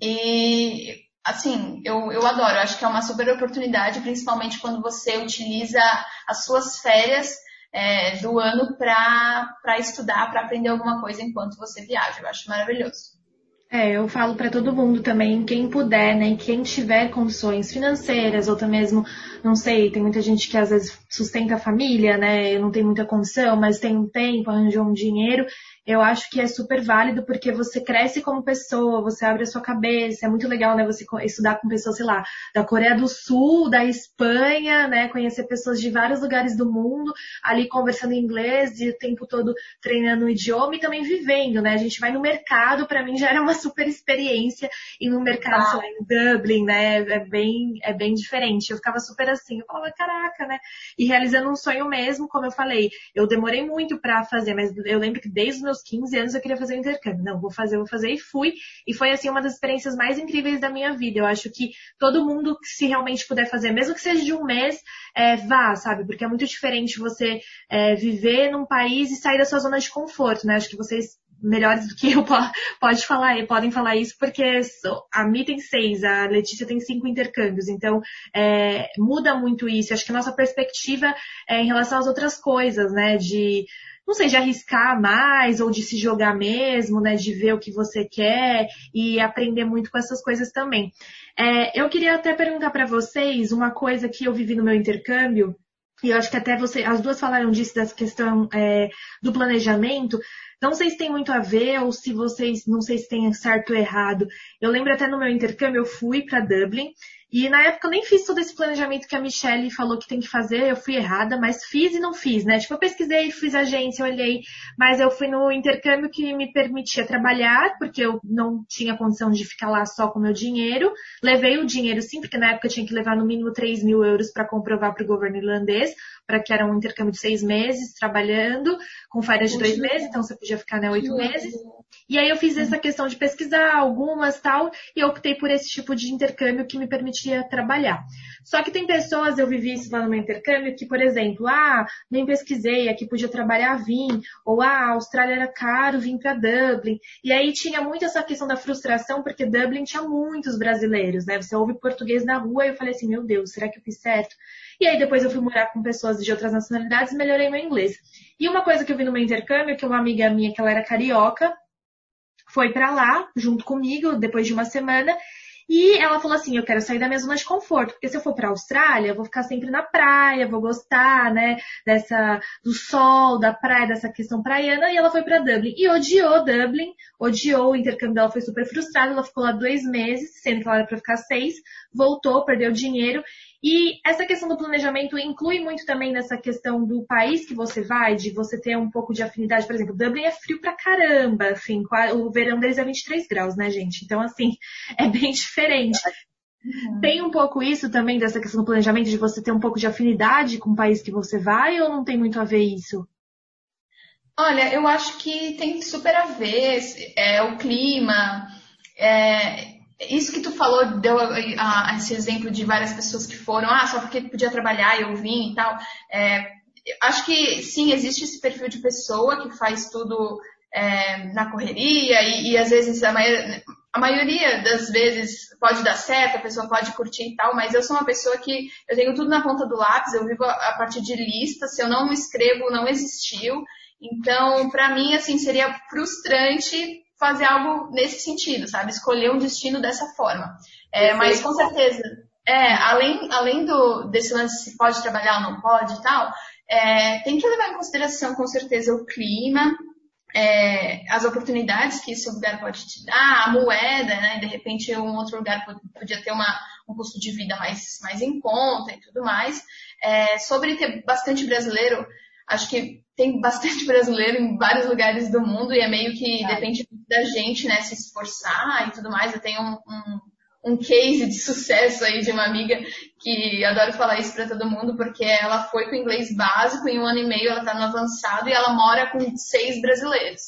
E assim, eu, eu adoro, eu acho que é uma super oportunidade, principalmente quando você utiliza as suas férias é, do ano para estudar, para aprender alguma coisa enquanto você viaja. Eu acho maravilhoso. É, eu falo para todo mundo também, quem puder, né, quem tiver condições financeiras ou até mesmo, não sei, tem muita gente que às vezes sustenta a família, né, não tem muita condição, mas tem um tempo, arranjou um dinheiro, eu acho que é super válido porque você cresce como pessoa, você abre a sua cabeça, é muito legal, né, você estudar com pessoas, sei lá, da Coreia do Sul, da Espanha, né, conhecer pessoas de vários lugares do mundo, ali conversando inglês e o tempo todo treinando o idioma e também vivendo, né, a gente vai no mercado, para mim já era uma super experiência e no mercado, ah. sei lá, em Dublin, né, é bem, é bem diferente, eu ficava super assim, eu falava, caraca, né, e realizando um sonho mesmo, como eu falei, eu demorei muito para fazer, mas eu lembro que desde meus 15 anos eu queria fazer o um intercâmbio. Não, vou fazer, vou fazer e fui. E foi assim uma das experiências mais incríveis da minha vida. Eu acho que todo mundo, se realmente puder fazer, mesmo que seja de um mês, é, vá, sabe? Porque é muito diferente você é, viver num país e sair da sua zona de conforto, né? Acho que vocês melhores do que eu pode falar, podem falar isso, porque a Mi tem seis, a Letícia tem cinco intercâmbios, então é, muda muito isso. Acho que a nossa perspectiva é em relação às outras coisas, né? De não sei, de arriscar mais ou de se jogar mesmo, né? De ver o que você quer e aprender muito com essas coisas também. É, eu queria até perguntar para vocês uma coisa que eu vivi no meu intercâmbio, e eu acho que até você, as duas falaram disso, dessa questão é, do planejamento. Não sei se tem muito a ver ou se vocês, não sei se tem certo ou errado. Eu lembro até no meu intercâmbio, eu fui para Dublin e na época eu nem fiz todo esse planejamento que a Michelle falou que tem que fazer, eu fui errada, mas fiz e não fiz, né? Tipo, eu pesquisei, fiz agência, olhei, mas eu fui no intercâmbio que me permitia trabalhar, porque eu não tinha condição de ficar lá só com meu dinheiro. Levei o dinheiro sim, porque na época eu tinha que levar no mínimo 3 mil euros para comprovar para o governo irlandês, para que era um intercâmbio de seis meses trabalhando, com férias de dois meses, então você podia ficar, né, oito meses. E aí eu fiz essa questão de pesquisar algumas tal, e optei por esse tipo de intercâmbio que me permitia trabalhar. Só que tem pessoas, eu vivi isso lá no meu intercâmbio, que, por exemplo, ah, nem pesquisei, aqui podia trabalhar, vim, ou ah, a Austrália era caro, vim para Dublin. E aí tinha muito essa questão da frustração, porque Dublin tinha muitos brasileiros, né? Você ouve português na rua e eu falei assim, meu Deus, será que eu fiz certo? E aí depois eu fui morar com pessoas de outras nacionalidades e melhorei meu inglês. E uma coisa que eu vi no meu intercâmbio, que uma amiga minha, que ela era carioca, foi para lá junto comigo depois de uma semana e ela falou assim: eu quero sair da minha zona de conforto, porque se eu for para a Austrália, eu vou ficar sempre na praia, vou gostar, né, dessa do sol, da praia, dessa questão praiana. E ela foi para Dublin e odiou Dublin, odiou o intercâmbio dela, foi super frustrada. Ela ficou lá dois meses, sendo que ela era para ficar seis, voltou, perdeu dinheiro e essa questão do planejamento inclui muito também nessa questão do país que você vai, de você ter um pouco de afinidade. Por exemplo, Dublin é frio pra caramba, assim, o verão deles é 23 graus, né, gente? Então, assim, é bem diferente. Uhum. Tem um pouco isso também dessa questão do planejamento, de você ter um pouco de afinidade com o país que você vai, ou não tem muito a ver isso? Olha, eu acho que tem super a ver é, o clima, é, isso que tu falou, deu a, a, esse exemplo de várias pessoas que foram, ah, só porque podia trabalhar e eu vim e tal. É, acho que sim, existe esse perfil de pessoa que faz tudo é, na correria e, e, às vezes a maioria, a maioria das vezes pode dar certo, a pessoa pode curtir e tal, mas eu sou uma pessoa que eu tenho tudo na ponta do lápis, eu vivo a partir de lista, se eu não escrevo, não existiu. Então, para mim, assim, seria frustrante fazer algo nesse sentido, sabe? Escolher um destino dessa forma. É, mas com certeza, é, além, além do, desse lance se pode trabalhar ou não pode e tal, é, tem que levar em consideração com certeza o clima, é, as oportunidades que esse lugar pode te dar, a moeda, né? De repente um outro lugar podia ter uma, um custo de vida mais, mais em conta e tudo mais. É, sobre ter bastante brasileiro, acho que tem bastante brasileiro em vários lugares do mundo e é meio que é. depende da gente, né? Se esforçar e tudo mais. Eu tenho um, um um case de sucesso aí de uma amiga que adoro falar isso para todo mundo, porque ela foi com inglês básico, em um ano e meio ela está no avançado e ela mora com seis brasileiros.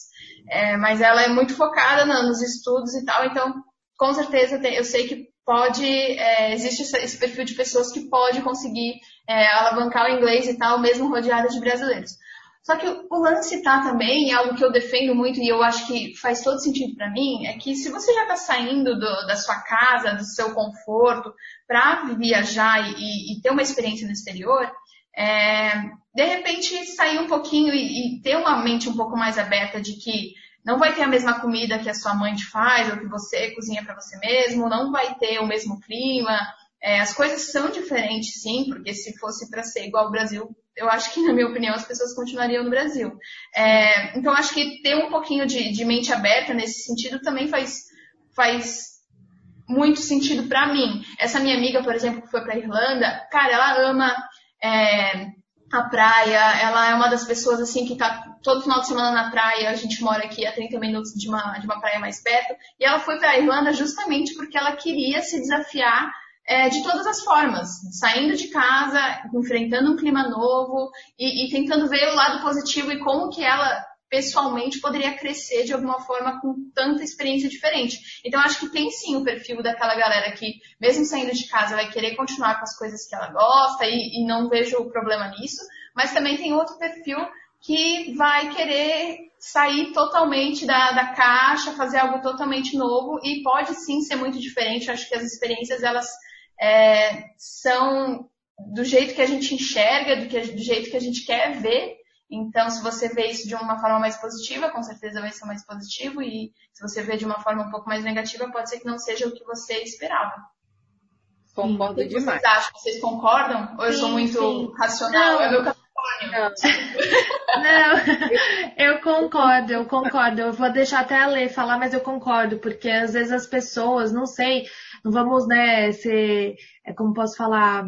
É, mas ela é muito focada no, nos estudos e tal, então com certeza tem, eu sei que pode, é, existe esse perfil de pessoas que pode conseguir é, alavancar o inglês e tal, mesmo rodeada de brasileiros. Só que o lance tá também, algo que eu defendo muito e eu acho que faz todo sentido para mim, é que se você já está saindo do, da sua casa, do seu conforto, para viajar e, e, ter uma experiência no exterior, é, de repente sair um pouquinho e, e ter uma mente um pouco mais aberta de que não vai ter a mesma comida que a sua mãe te faz ou que você cozinha para você mesmo, não vai ter o mesmo clima. É, as coisas são diferentes, sim, porque se fosse para ser igual ao Brasil, eu acho que, na minha opinião, as pessoas continuariam no Brasil. É, então, acho que ter um pouquinho de, de, mente aberta nesse sentido também faz, faz muito sentido para mim. Essa minha amiga, por exemplo, que foi para Irlanda, cara, ela ama é, a praia, ela é uma das pessoas assim que tá todo final de semana na praia, a gente mora aqui a 30 minutos de uma, de uma praia mais perto, e ela foi para a Irlanda justamente porque ela queria se desafiar é, de todas as formas, saindo de casa, enfrentando um clima novo e, e, tentando ver o lado positivo e como que ela pessoalmente poderia crescer de alguma forma com tanta experiência diferente. Então acho que tem sim o perfil daquela galera que, mesmo saindo de casa, vai querer continuar com as coisas que ela gosta e, e não vejo o problema nisso, mas também tem outro perfil que vai querer sair totalmente da, da caixa, fazer algo totalmente novo e pode sim ser muito diferente. Acho que as experiências elas é, são do jeito que a gente enxerga, do, que, do jeito que a gente quer ver. Então, se você vê isso de uma forma mais positiva, com certeza vai ser mais positivo. E se você vê de uma forma um pouco mais negativa, pode ser que não seja o que você esperava. Concordo o que demais. Vocês acham? Vocês concordam? Ou sim, eu sou muito sim. racional? Não. É meu não. não, eu concordo, eu concordo. Eu vou deixar até a Lê falar, mas eu concordo, porque às vezes as pessoas, não sei, não vamos, né, ser, é, como posso falar,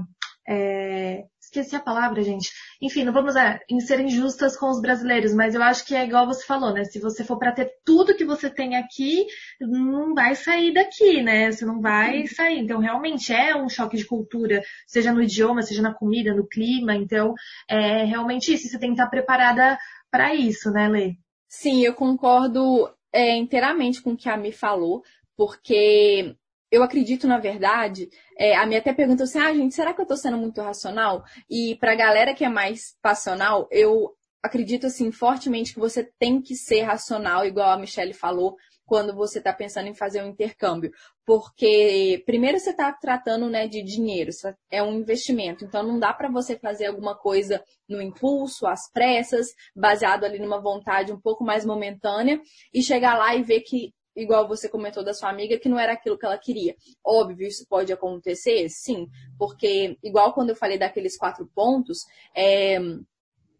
é, esqueci a palavra, gente. Enfim, não vamos é, ser injustas com os brasileiros, mas eu acho que é igual você falou, né? Se você for para ter tudo que você tem aqui, não vai sair daqui, né? Você não vai sair. Então, realmente é um choque de cultura, seja no idioma, seja na comida, no clima. Então, é realmente isso. Você tem que estar preparada para isso, né, Lê? Sim, eu concordo é, inteiramente com o que a Mi falou, porque eu acredito, na verdade, é, a minha até pergunta assim, ah, gente, será que eu tô sendo muito racional? E pra galera que é mais passional, eu acredito, assim, fortemente que você tem que ser racional, igual a Michelle falou, quando você está pensando em fazer um intercâmbio. Porque, primeiro, você está tratando né, de dinheiro, é um investimento. Então, não dá para você fazer alguma coisa no impulso, às pressas, baseado ali numa vontade um pouco mais momentânea, e chegar lá e ver que igual você comentou da sua amiga, que não era aquilo que ela queria. Óbvio, isso pode acontecer? Sim, porque igual quando eu falei daqueles quatro pontos, é,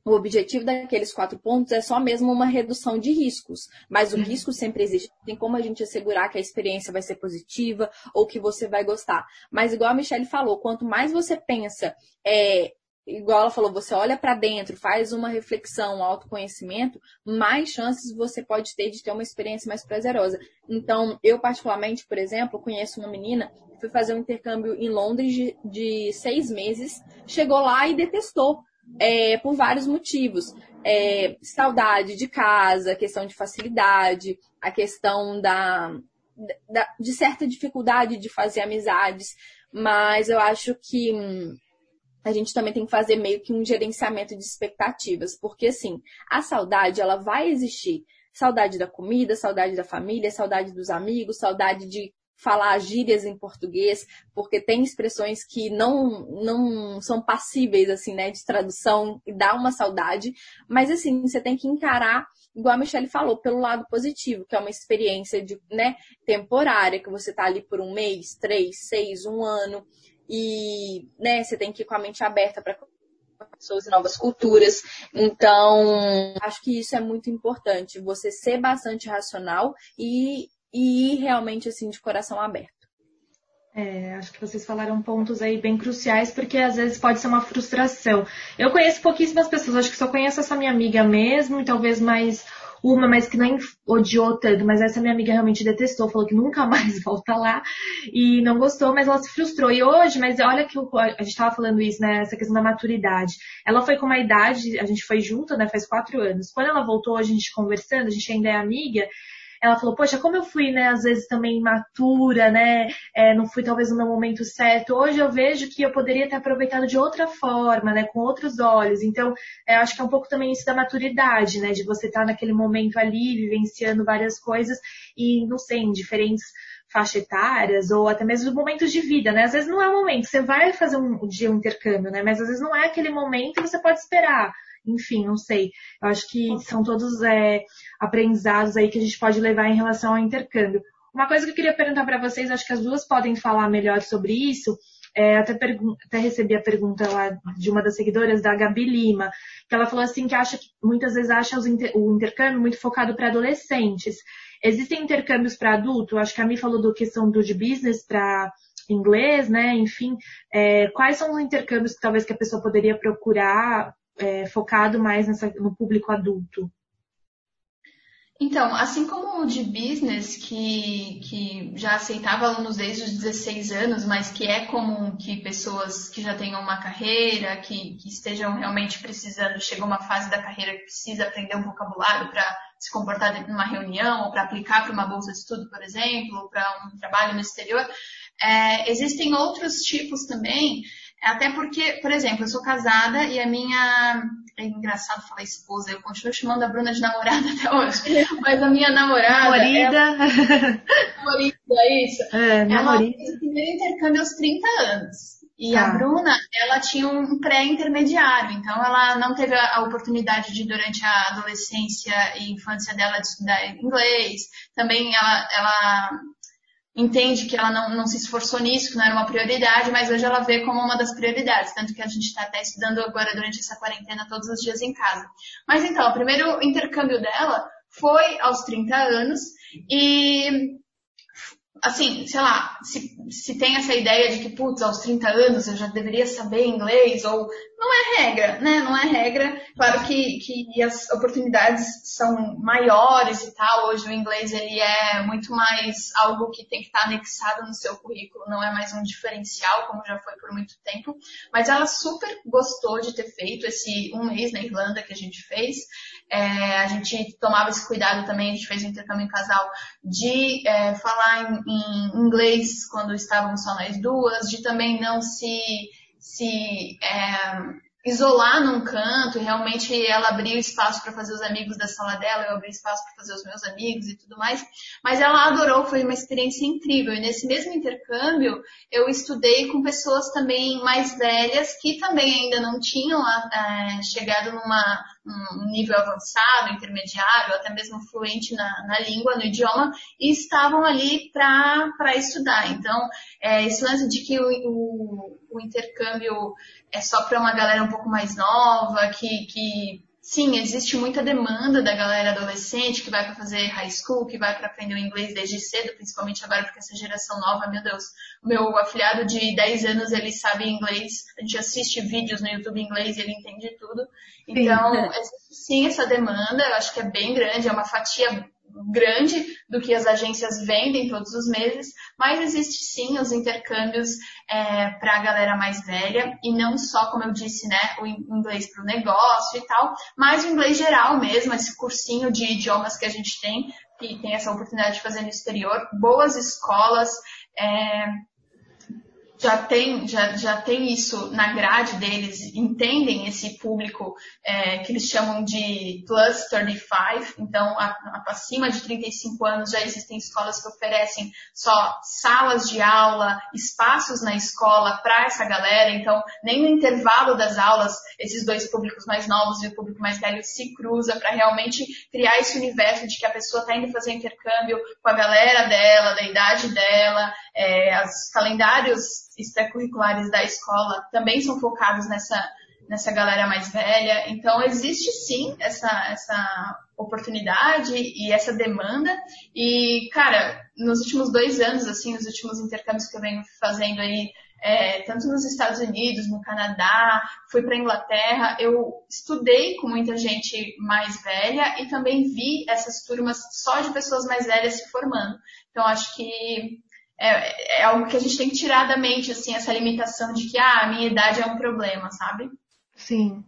o objetivo daqueles quatro pontos é só mesmo uma redução de riscos, mas o uhum. risco sempre existe. Tem como a gente assegurar que a experiência vai ser positiva ou que você vai gostar. Mas igual a Michelle falou, quanto mais você pensa é, igual ela falou, você olha para dentro, faz uma reflexão, um autoconhecimento, mais chances você pode ter de ter uma experiência mais prazerosa. Então, eu particularmente, por exemplo, conheço uma menina que foi fazer um intercâmbio em Londres de, de seis meses, chegou lá e detestou. É, por vários motivos. É, saudade de casa, questão de facilidade, a questão da, da, de certa dificuldade de fazer amizades, mas eu acho que hum, a gente também tem que fazer meio que um gerenciamento de expectativas, porque assim, a saudade ela vai existir. Saudade da comida, saudade da família, saudade dos amigos, saudade de falar gírias em português, porque tem expressões que não, não são passíveis, assim, né, de tradução e dá uma saudade. Mas, assim, você tem que encarar, igual a Michelle falou, pelo lado positivo, que é uma experiência de, né, temporária, que você tá ali por um mês, três, seis, um ano, e, né, você tem que ir com a mente aberta para pessoas e novas culturas. Então, acho que isso é muito importante, você ser bastante racional e e ir realmente assim de coração aberto. É, acho que vocês falaram pontos aí bem cruciais, porque às vezes pode ser uma frustração. Eu conheço pouquíssimas pessoas, acho que só conheço essa minha amiga mesmo, e talvez mais uma, mas que nem odiou tanto, mas essa minha amiga realmente detestou, falou que nunca mais volta lá e não gostou, mas ela se frustrou. E hoje, mas olha que a gente estava falando isso, né? Essa questão da maturidade. Ela foi com uma idade, a gente foi junto, né? Faz quatro anos. Quando ela voltou, a gente conversando, a gente ainda é amiga, ela falou, poxa, como eu fui, né, às vezes também imatura, né, é, não fui talvez no meu momento certo. Hoje eu vejo que eu poderia ter aproveitado de outra forma, né, com outros olhos. Então, é, acho que é um pouco também isso da maturidade, né, de você estar tá naquele momento ali, vivenciando várias coisas e, não sei, em diferentes faixa etárias ou até mesmo momentos de vida, né? Às vezes não é o momento, você vai fazer um dia um intercâmbio, né? Mas às vezes não é aquele momento e você pode esperar enfim, não sei. Eu acho que são todos é, aprendizados aí que a gente pode levar em relação ao intercâmbio. Uma coisa que eu queria perguntar para vocês, acho que as duas podem falar melhor sobre isso. É, até, até, recebi a pergunta lá de uma das seguidoras, da Gabi Lima, que ela falou assim que acha que muitas vezes acha inter, o intercâmbio muito focado para adolescentes. Existem intercâmbios para adulto? Acho que a Mi falou do questão do de business para inglês, né? Enfim, é, quais são os intercâmbios que talvez que a pessoa poderia procurar é, focado mais nessa, no público adulto? Então, assim como o de business, que, que já aceitava alunos desde os 16 anos, mas que é comum que pessoas que já tenham uma carreira, que, que estejam realmente precisando, chega uma fase da carreira que precisa aprender um vocabulário para se comportar dentro de uma reunião, ou para aplicar para uma bolsa de estudo, por exemplo, ou para um trabalho no exterior, é, existem outros tipos também até porque, por exemplo, eu sou casada e a minha. É engraçado falar esposa, eu continuo chamando a Bruna de namorada até hoje. Mas a minha namorada. Namorida. Ela... namorida, é isso. É. Ela fez o primeiro intercâmbio aos 30 anos. E ah. a Bruna, ela tinha um pré-intermediário, então ela não teve a oportunidade de, durante a adolescência e infância dela, de estudar inglês. Também ela, ela entende que ela não, não se esforçou nisso, que não era uma prioridade, mas hoje ela vê como uma das prioridades, tanto que a gente está até estudando agora durante essa quarentena todos os dias em casa. Mas então, o primeiro intercâmbio dela foi aos 30 anos e assim, sei lá, se, se tem essa ideia de que, putz, aos 30 anos eu já deveria saber inglês, ou não é regra, né? Não é regra. Claro que, que as oportunidades são maiores e tal. Hoje o inglês ele é muito mais algo que tem que estar anexado no seu currículo, não é mais um diferencial, como já foi por muito tempo. Mas ela super gostou de ter feito esse um mês na Irlanda que a gente fez. É, a gente tomava esse cuidado também, a gente fez um intercâmbio em casal de é, falar em, em, inglês quando estávamos só nós duas, de também não se, se é, isolar num canto, realmente ela abriu espaço para fazer os amigos da sala dela, eu abri espaço para fazer os meus amigos e tudo mais. Mas ela adorou, foi uma experiência incrível. E nesse mesmo intercâmbio, eu estudei com pessoas também mais velhas que também ainda não tinham é, chegado numa um nível avançado, intermediário, até mesmo fluente na, na língua, no idioma, e estavam ali para estudar. Então, é, esse lance de que o, o, o intercâmbio é só para uma galera um pouco mais nova, que, que sim, existe muita demanda da galera adolescente que vai para fazer high school, que vai para aprender o inglês desde cedo, principalmente agora porque essa geração nova, meu Deus, o meu afilhado de 10 anos, ele sabe inglês, a gente assiste vídeos no YouTube em inglês e ele entende tudo. Então, sim. existe sim essa demanda, eu acho que é bem grande, é uma fatia grande do que as agências vendem todos os meses, mas existe sim os intercâmbios é, para a galera mais velha e não só, como eu disse, né, o inglês para o negócio e tal, mas o inglês geral mesmo, esse cursinho de idiomas que a gente tem, que tem essa oportunidade de fazer no exterior, boas escolas, é, já tem, já, já tem isso na grade deles, entendem esse público é, que eles chamam de plus 35, então acima de 35 anos já existem escolas que oferecem só salas de aula, espaços na escola para essa galera, então nem no intervalo das aulas esses dois públicos mais novos e o público mais velho se cruza para realmente criar esse universo de que a pessoa está indo fazer intercâmbio com a galera dela, da idade dela, é, os calendários extracurriculares da escola também são focados nessa, nessa galera mais velha. Então, existe sim essa, essa oportunidade e essa demanda. E, cara, nos últimos dois anos, assim, nos últimos intercâmbios que eu venho fazendo aí, é, tanto nos Estados Unidos, no Canadá, fui para Inglaterra, eu estudei com muita gente mais velha e também vi essas turmas só de pessoas mais velhas se formando. Então, acho que é, é algo que a gente tem que tirar da mente, assim, essa limitação de que, ah, a minha idade é um problema, sabe? Sim.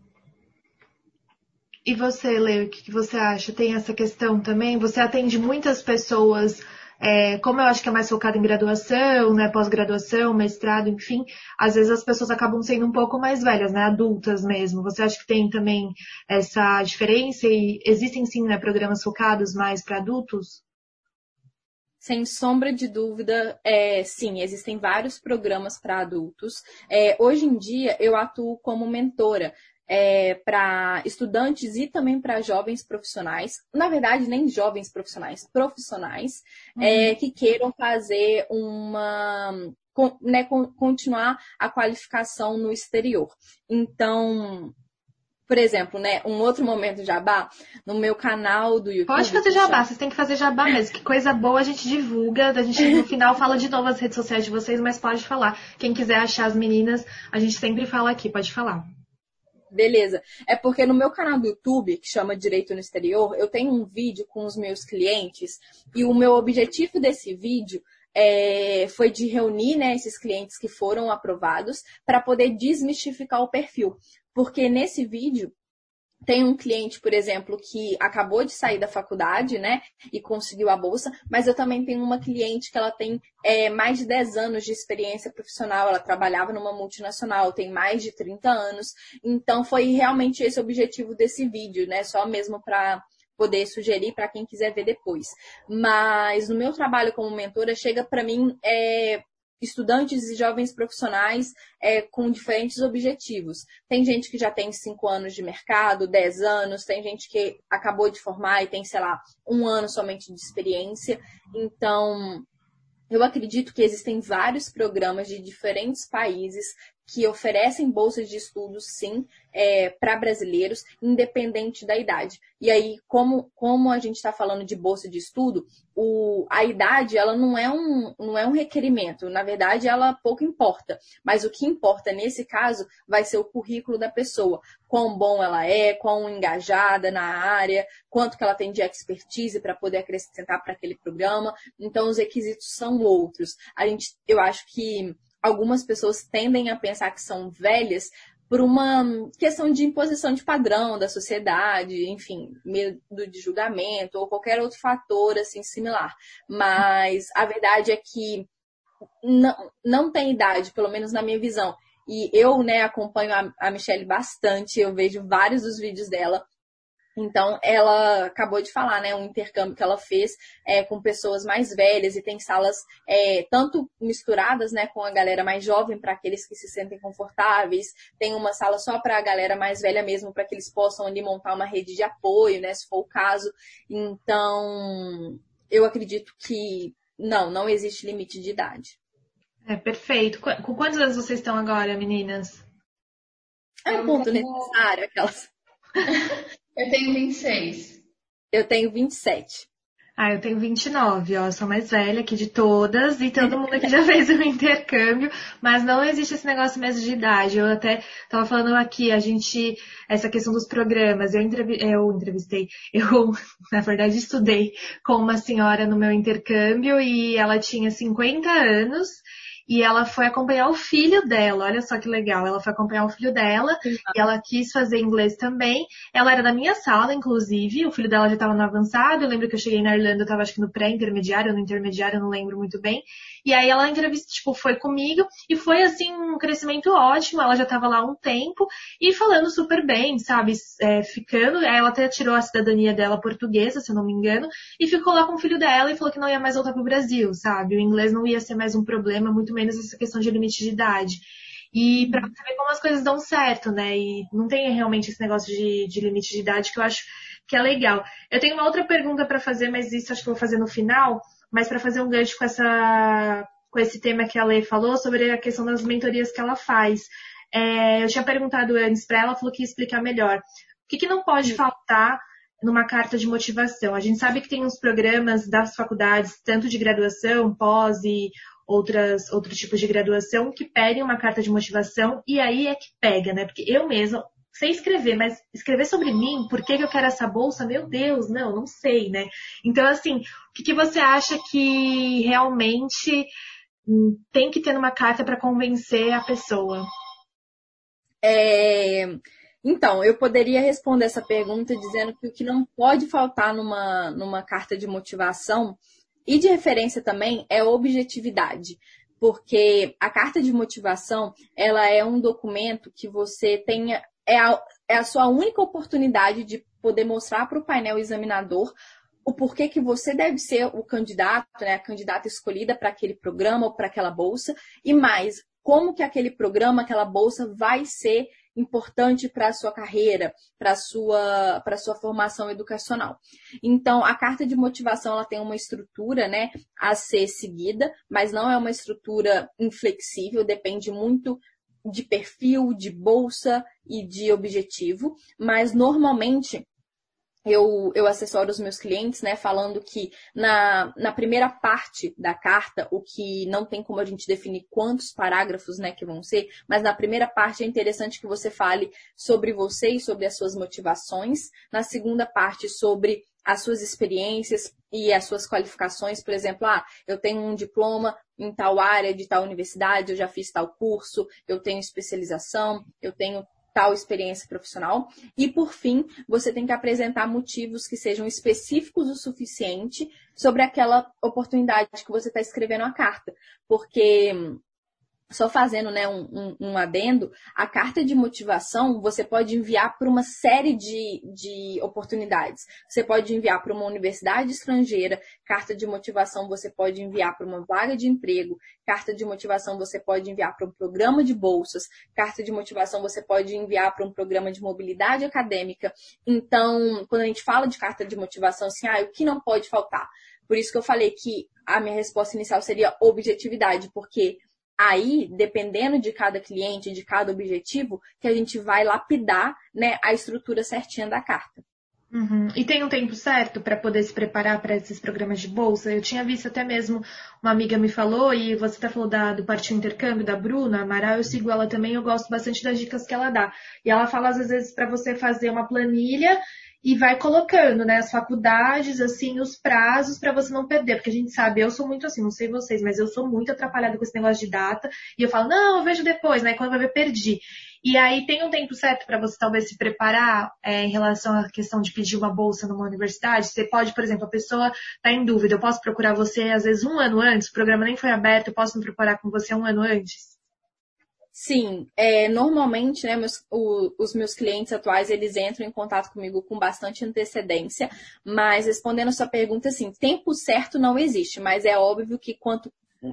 E você, Lê, o que você acha? Tem essa questão também? Você atende muitas pessoas, é, como eu acho que é mais focado em graduação, né, pós-graduação, mestrado, enfim, às vezes as pessoas acabam sendo um pouco mais velhas, né, adultas mesmo. Você acha que tem também essa diferença e existem sim, né, programas focados mais para adultos? Sem sombra de dúvida, é, sim, existem vários programas para adultos. É, hoje em dia, eu atuo como mentora é, para estudantes e também para jovens profissionais. Na verdade, nem jovens profissionais, profissionais uhum. é, que queiram fazer uma. Né, continuar a qualificação no exterior. Então, por exemplo, né, um outro momento jabá, no meu canal do YouTube. Pode fazer jabá, vocês têm que fazer jabá mesmo. Que coisa boa a gente divulga. A gente no final fala de novo as redes sociais de vocês, mas pode falar. Quem quiser achar as meninas, a gente sempre fala aqui, pode falar. Beleza. É porque no meu canal do YouTube, que chama Direito no Exterior, eu tenho um vídeo com os meus clientes e o meu objetivo desse vídeo é, foi de reunir né, esses clientes que foram aprovados para poder desmistificar o perfil. Porque nesse vídeo tem um cliente, por exemplo, que acabou de sair da faculdade, né, e conseguiu a bolsa, mas eu também tenho uma cliente que ela tem é, mais de 10 anos de experiência profissional, ela trabalhava numa multinacional, tem mais de 30 anos, então foi realmente esse o objetivo desse vídeo, né, só mesmo para poder sugerir para quem quiser ver depois. Mas no meu trabalho como mentora, chega para mim é, estudantes e jovens profissionais é, com diferentes objetivos. Tem gente que já tem cinco anos de mercado, dez anos, tem gente que acabou de formar e tem, sei lá, um ano somente de experiência. Então, eu acredito que existem vários programas de diferentes países que oferecem bolsas de estudos, sim, é, para brasileiros, independente da idade. E aí, como, como a gente está falando de bolsa de estudo, o, a idade ela não é, um, não é um requerimento. Na verdade, ela pouco importa. Mas o que importa nesse caso vai ser o currículo da pessoa. Quão bom ela é, quão engajada na área, quanto que ela tem de expertise para poder acrescentar para aquele programa. Então, os requisitos são outros. A gente, eu acho que algumas pessoas tendem a pensar que são velhas por uma questão de imposição de padrão da sociedade, enfim, medo de julgamento ou qualquer outro fator assim similar. Mas a verdade é que não, não tem idade, pelo menos na minha visão. E eu, né, acompanho a, a Michelle bastante, eu vejo vários dos vídeos dela. Então, ela acabou de falar, né, um intercâmbio que ela fez é, com pessoas mais velhas e tem salas é, tanto misturadas, né, com a galera mais jovem para aqueles que se sentem confortáveis, tem uma sala só para a galera mais velha mesmo para que eles possam ali montar uma rede de apoio, né, se for o caso. Então, eu acredito que não, não existe limite de idade. É perfeito. Com quantos anos vocês estão agora, meninas? É um ponto necessário, aquelas. Eu tenho 26. Eu tenho 27. Ah, eu tenho 29, ó, eu sou mais velha aqui de todas e todo mundo aqui já fez um intercâmbio, mas não existe esse negócio mesmo de idade. Eu até tava falando aqui, a gente, essa questão dos programas, eu, entrev eu entrevistei, eu, na verdade, estudei com uma senhora no meu intercâmbio e ela tinha 50 anos e ela foi acompanhar o filho dela. Olha só que legal. Ela foi acompanhar o filho dela Sim. e ela quis fazer inglês também. Ela era da minha sala, inclusive. O filho dela já estava no avançado. Eu lembro que eu cheguei na Irlanda, eu estava acho que no pré-intermediário, no intermediário, eu não lembro muito bem. E aí ela entrevista, tipo, foi comigo e foi assim um crescimento ótimo. Ela já estava lá há um tempo e falando super bem, sabe? É, ficando. Aí ela até tirou a cidadania dela portuguesa, se eu não me engano, e ficou lá com o filho dela e falou que não ia mais voltar pro Brasil, sabe? O inglês não ia ser mais um problema, muito menos essa questão de limite de idade. E para ver como as coisas dão certo, né? E não tem realmente esse negócio de, de limite de idade que eu acho que é legal. Eu tenho uma outra pergunta para fazer, mas isso acho que eu vou fazer no final mas para fazer um gancho com essa com esse tema que a Lei falou sobre a questão das mentorias que ela faz. É, eu tinha perguntado antes para ela, falou que ia explicar melhor. O que, que não pode faltar numa carta de motivação? A gente sabe que tem uns programas das faculdades, tanto de graduação, pós e outras, outros tipos de graduação, que pedem uma carta de motivação e aí é que pega, né? Porque eu mesma, sei escrever, mas escrever sobre mim, por que, que eu quero essa bolsa, meu Deus, não, não sei, né? Então, assim, o que, que você acha que realmente hum, tem que ter numa carta para convencer a pessoa? É, então, eu poderia responder essa pergunta dizendo que o que não pode faltar numa, numa carta de motivação e de referência também é objetividade porque a carta de motivação ela é um documento que você tenha é a, é a sua única oportunidade de poder mostrar para o painel examinador o porquê que você deve ser o candidato, né, a candidata escolhida para aquele programa ou para aquela bolsa, e mais, como que aquele programa, aquela bolsa vai ser importante para a sua carreira, para a sua, para sua formação educacional. Então, a carta de motivação ela tem uma estrutura né, a ser seguida, mas não é uma estrutura inflexível, depende muito de perfil, de bolsa e de objetivo, mas normalmente eu, eu assessoro os meus clientes, né, falando que na, na primeira parte da carta, o que não tem como a gente definir quantos parágrafos, né, que vão ser, mas na primeira parte é interessante que você fale sobre você e sobre as suas motivações. Na segunda parte, sobre as suas experiências e as suas qualificações, por exemplo, ah, eu tenho um diploma em tal área de tal universidade, eu já fiz tal curso, eu tenho especialização, eu tenho tal experiência profissional. E por fim, você tem que apresentar motivos que sejam específicos o suficiente sobre aquela oportunidade que você está escrevendo a carta. Porque só fazendo né, um, um, um, adendo, a carta de motivação você pode enviar para uma série de, de oportunidades. Você pode enviar para uma universidade estrangeira, carta de motivação você pode enviar para uma vaga de emprego, carta de motivação você pode enviar para um programa de bolsas, carta de motivação você pode enviar para um programa de mobilidade acadêmica. Então, quando a gente fala de carta de motivação, assim, ah, o que não pode faltar? Por isso que eu falei que a minha resposta inicial seria objetividade, porque aí, dependendo de cada cliente, de cada objetivo, que a gente vai lapidar né, a estrutura certinha da carta. Uhum. E tem um tempo certo para poder se preparar para esses programas de bolsa? Eu tinha visto até mesmo, uma amiga me falou, e você até falou da, do Partido Intercâmbio, da Bruna Amaral, eu sigo ela também, eu gosto bastante das dicas que ela dá. E ela fala, às vezes, para você fazer uma planilha e vai colocando, né, as faculdades, assim, os prazos para você não perder, porque a gente sabe, eu sou muito assim, não sei vocês, mas eu sou muito atrapalhada com esse negócio de data, e eu falo, não, eu vejo depois, né, quando vai ver, perdi. E aí tem um tempo certo para você talvez se preparar é, em relação à questão de pedir uma bolsa numa universidade. Você pode, por exemplo, a pessoa está em dúvida, eu posso procurar você às vezes um ano antes, o programa nem foi aberto, eu posso me preparar com você um ano antes? Sim, é, normalmente, né, meus, o, os meus clientes atuais, eles entram em contato comigo com bastante antecedência, mas respondendo a sua pergunta, assim, tempo certo não existe, mas é óbvio que quanto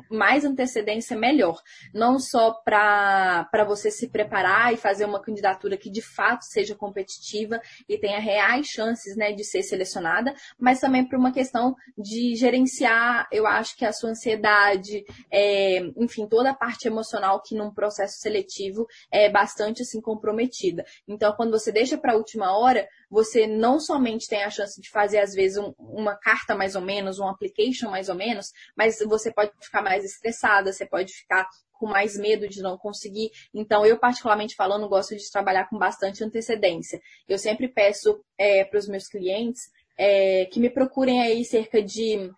mais antecedência melhor. Não só para você se preparar e fazer uma candidatura que de fato seja competitiva e tenha reais chances né, de ser selecionada, mas também para uma questão de gerenciar, eu acho que a sua ansiedade, é, enfim, toda a parte emocional que num processo seletivo é bastante assim comprometida. Então, quando você deixa para a última hora, você não somente tem a chance de fazer, às vezes, um, uma carta mais ou menos, um application mais ou menos, mas você pode ficar mais estressada, você pode ficar com mais medo de não conseguir. Então, eu, particularmente falando, gosto de trabalhar com bastante antecedência. Eu sempre peço é, para os meus clientes é, que me procurem aí cerca de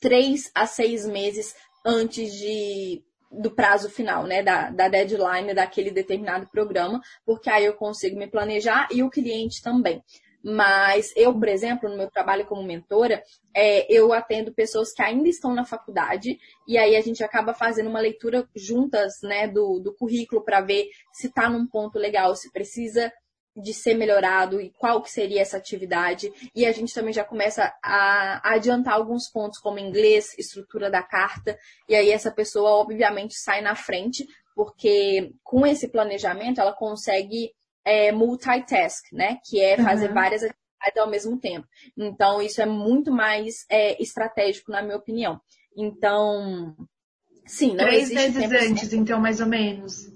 três a seis meses antes de do prazo final, né, da, da deadline daquele determinado programa, porque aí eu consigo me planejar e o cliente também. Mas eu, por exemplo, no meu trabalho como mentora, é, eu atendo pessoas que ainda estão na faculdade e aí a gente acaba fazendo uma leitura juntas, né, do, do currículo para ver se está num ponto legal, se precisa de ser melhorado e qual que seria essa atividade. E a gente também já começa a, adiantar alguns pontos, como inglês, estrutura da carta, e aí essa pessoa, obviamente, sai na frente, porque com esse planejamento ela consegue é, multitask, né? Que é fazer uhum. várias atividades ao mesmo tempo. Então, isso é muito mais é, estratégico, na minha opinião. Então, sim, não Três existe vezes tempo antes, então, mais ou menos.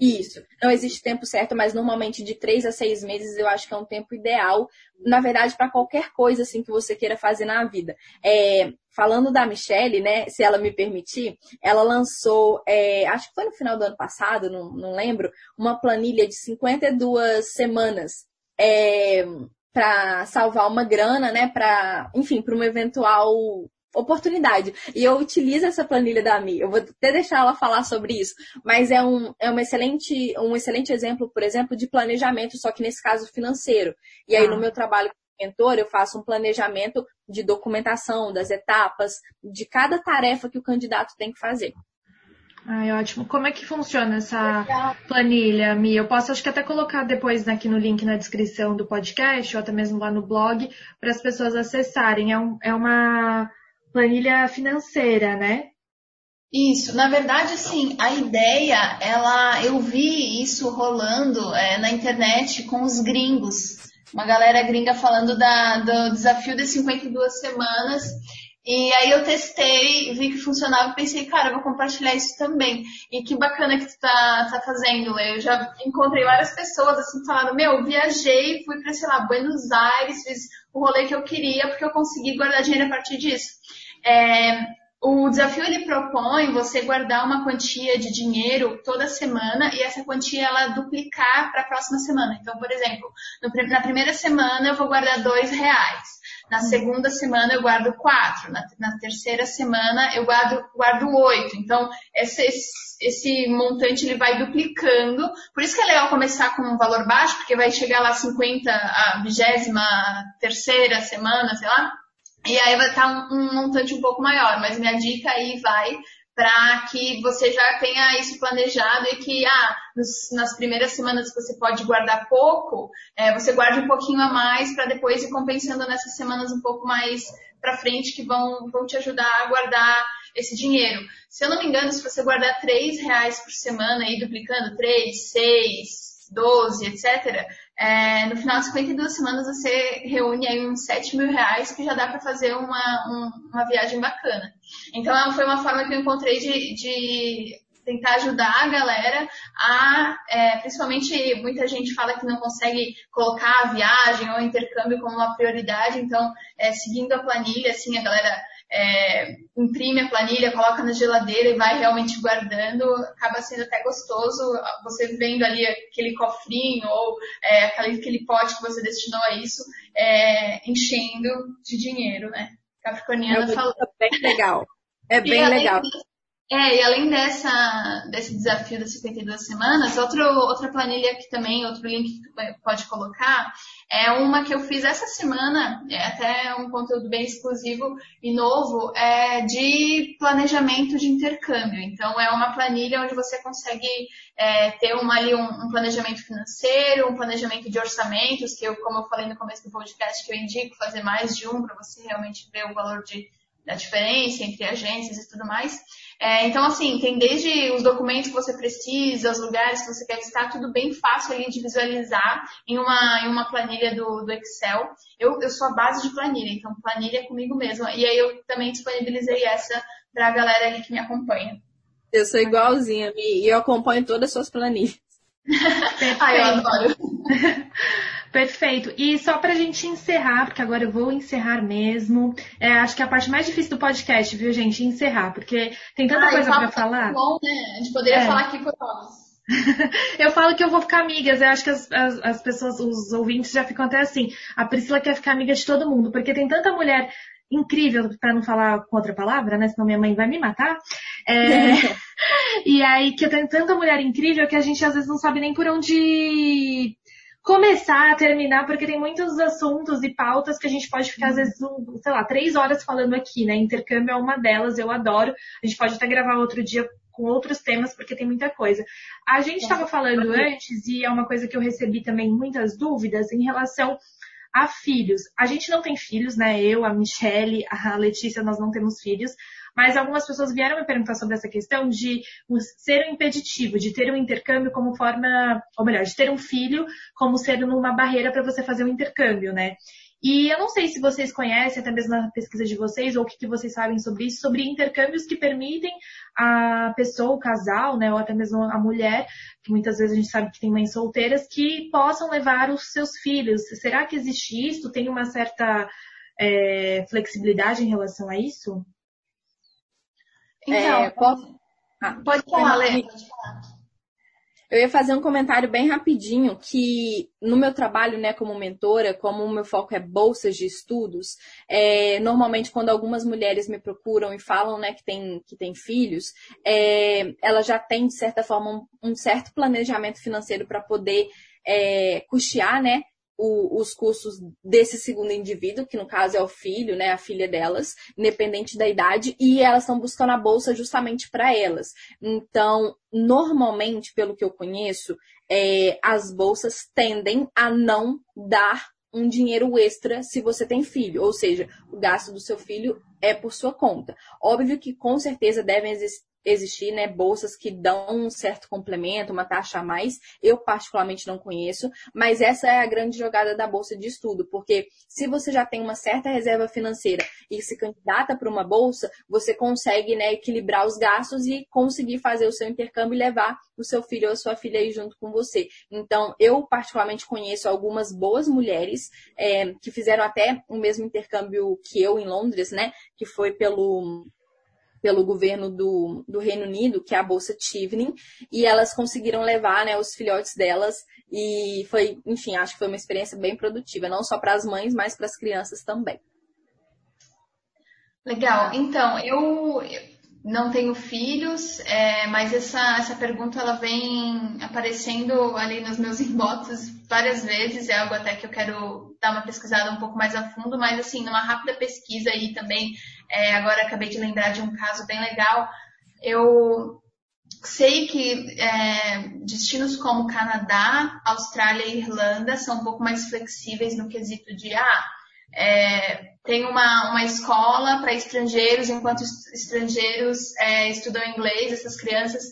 Isso. Não existe tempo certo, mas normalmente de três a seis meses eu acho que é um tempo ideal, na verdade, para qualquer coisa assim que você queira fazer na vida. É, falando da Michelle, né, se ela me permitir, ela lançou, é, acho que foi no final do ano passado, não, não lembro, uma planilha de 52 semanas. É, para salvar uma grana, né, para, enfim, para uma eventual oportunidade. E eu utilizo essa planilha da Mi. Eu vou até deixar ela falar sobre isso. Mas é um, é um, excelente, um excelente exemplo, por exemplo, de planejamento, só que nesse caso financeiro. E aí, ah. no meu trabalho como mentor, eu faço um planejamento de documentação, das etapas, de cada tarefa que o candidato tem que fazer. Ai, ótimo. Como é que funciona essa planilha, Mi? Eu posso, acho que até colocar depois aqui no link na descrição do podcast, ou até mesmo lá no blog, para as pessoas acessarem. É, um, é uma planilha financeira, né? Isso, na verdade, sim, a ideia, ela, eu vi isso rolando é, na internet com os gringos, uma galera gringa falando da, do desafio das 52 semanas, e aí eu testei, vi que funcionava e pensei, cara, eu vou compartilhar isso também. E que bacana que tu tá, tá fazendo, Eu já encontrei várias pessoas assim falando, meu, viajei, fui para, sei lá, Buenos Aires, fiz o rolê que eu queria, porque eu consegui guardar dinheiro a partir disso. É, o desafio ele propõe você guardar uma quantia de dinheiro toda semana e essa quantia ela duplicar para a próxima semana. Então, por exemplo, no, na primeira semana eu vou guardar dois reais. Na segunda semana eu guardo quatro. Na, na terceira semana eu guardo, guardo oito. Então, esse, esse, esse, montante ele vai duplicando. Por isso que é legal começar com um valor baixo, porque vai chegar lá 50, a vigésima terceira semana, sei lá e aí vai estar um, um montante um pouco maior, mas minha dica aí vai para que você já tenha isso planejado e que ah, nos, nas primeiras semanas que você pode guardar pouco, é, você guarde um pouquinho a mais para depois ir compensando nessas semanas um pouco mais para frente que vão, vão te ajudar a guardar esse dinheiro. Se eu não me engano, se você guardar três reais por semana e duplicando três, seis, doze, etc., é, no final de 52 semanas você reúne aí uns 7 mil reais que já dá para fazer uma, um, uma viagem bacana. Então foi uma forma que eu encontrei de, de tentar ajudar a galera a, é, principalmente muita gente fala que não consegue colocar a viagem ou intercâmbio como uma prioridade, então é, seguindo a planilha, assim, a galera é, imprime a planilha, coloca na geladeira e vai realmente guardando, acaba sendo até gostoso você vendo ali aquele cofrinho ou é, aquele, aquele pote que você destinou a isso, é, enchendo de dinheiro, né? Capricorniana falou. É bem legal. É bem legal. É, e além dessa, desse desafio das 52 semanas, outro, outra planilha que também, outro link que pode colocar, é uma que eu fiz essa semana, é até um conteúdo bem exclusivo e novo, é de planejamento de intercâmbio. Então, é uma planilha onde você consegue é, ter uma, ali um, um, planejamento financeiro, um planejamento de orçamentos, que eu, como eu falei no começo do podcast, que eu indico fazer mais de um para você realmente ver o valor de, da diferença entre agências e tudo mais. É, então, assim, tem desde os documentos que você precisa, os lugares que você quer visitar, tudo bem fácil ali de visualizar em uma, em uma planilha do, do Excel. Eu, eu sou a base de planilha, então planilha é comigo mesma. E aí eu também disponibilizei essa para a galera ali que me acompanha. Eu sou igualzinha, e eu acompanho todas as suas planilhas. Ai, eu adoro. Perfeito. E só para a gente encerrar, porque agora eu vou encerrar mesmo. É, acho que é a parte mais difícil do podcast, viu, gente? Encerrar, porque tem tanta coisa para falar. Bom, né? A gente poderia é. falar aqui por horas. eu falo que eu vou ficar amigas. Eu acho que as, as, as, pessoas, os ouvintes já ficam até assim. A Priscila quer ficar amiga de todo mundo, porque tem tanta mulher incrível, para não falar com outra palavra, né? Senão minha mãe vai me matar. É, e aí que eu tenho tanta mulher incrível que a gente às vezes não sabe nem por onde começar a terminar, porque tem muitos assuntos e pautas que a gente pode ficar, às vezes, um, sei lá, três horas falando aqui, né? Intercâmbio é uma delas, eu adoro. A gente pode até gravar outro dia com outros temas, porque tem muita coisa. A gente estava falando antes, e é uma coisa que eu recebi também muitas dúvidas em relação a filhos. A gente não tem filhos, né? Eu, a Michelle, a Letícia, nós não temos filhos. Mas algumas pessoas vieram me perguntar sobre essa questão de ser um impeditivo, de ter um intercâmbio como forma, ou melhor, de ter um filho como sendo uma barreira para você fazer um intercâmbio, né? E eu não sei se vocês conhecem, até mesmo na pesquisa de vocês, ou o que, que vocês sabem sobre isso, sobre intercâmbios que permitem a pessoa, o casal, né, ou até mesmo a mulher, que muitas vezes a gente sabe que tem mães solteiras, que possam levar os seus filhos. Será que existe isso? Tem uma certa é, flexibilidade em relação a isso? Então, é, posso... ah, pode falar, Lê. Eu ia fazer um comentário bem rapidinho que no meu trabalho, né, como mentora, como o meu foco é bolsas de estudos, é, normalmente quando algumas mulheres me procuram e falam, né, que tem, que tem filhos, é, ela já tem, de certa forma, um, um certo planejamento financeiro para poder é, custear, né, o, os custos desse segundo indivíduo, que no caso é o filho, né, a filha delas, independente da idade, e elas estão buscando a bolsa justamente para elas. Então, normalmente, pelo que eu conheço, é, as bolsas tendem a não dar um dinheiro extra se você tem filho, ou seja, o gasto do seu filho é por sua conta. Óbvio que com certeza devem existir né, bolsas que dão um certo complemento, uma taxa a mais. Eu, particularmente, não conheço, mas essa é a grande jogada da bolsa de estudo, porque se você já tem uma certa reserva financeira e se candidata para uma bolsa, você consegue né, equilibrar os gastos e conseguir fazer o seu intercâmbio e levar o seu filho ou a sua filha aí junto com você. Então, eu, particularmente, conheço algumas boas mulheres é, que fizeram até o mesmo intercâmbio que eu em Londres, né? Que foi pelo pelo governo do, do Reino Unido, que é a Bolsa Tivning, e elas conseguiram levar né, os filhotes delas e foi, enfim, acho que foi uma experiência bem produtiva, não só para as mães, mas para as crianças também. Legal. Então, eu não tenho filhos, é, mas essa, essa pergunta ela vem aparecendo ali nos meus inboxes várias vezes, é algo até que eu quero dar uma pesquisada um pouco mais a fundo, mas assim, numa rápida pesquisa aí também é, agora acabei de lembrar de um caso bem legal. Eu sei que é, destinos como Canadá, Austrália e Irlanda são um pouco mais flexíveis no quesito de ah, é, tem uma, uma escola para estrangeiros, enquanto estrangeiros é, estudam inglês, essas crianças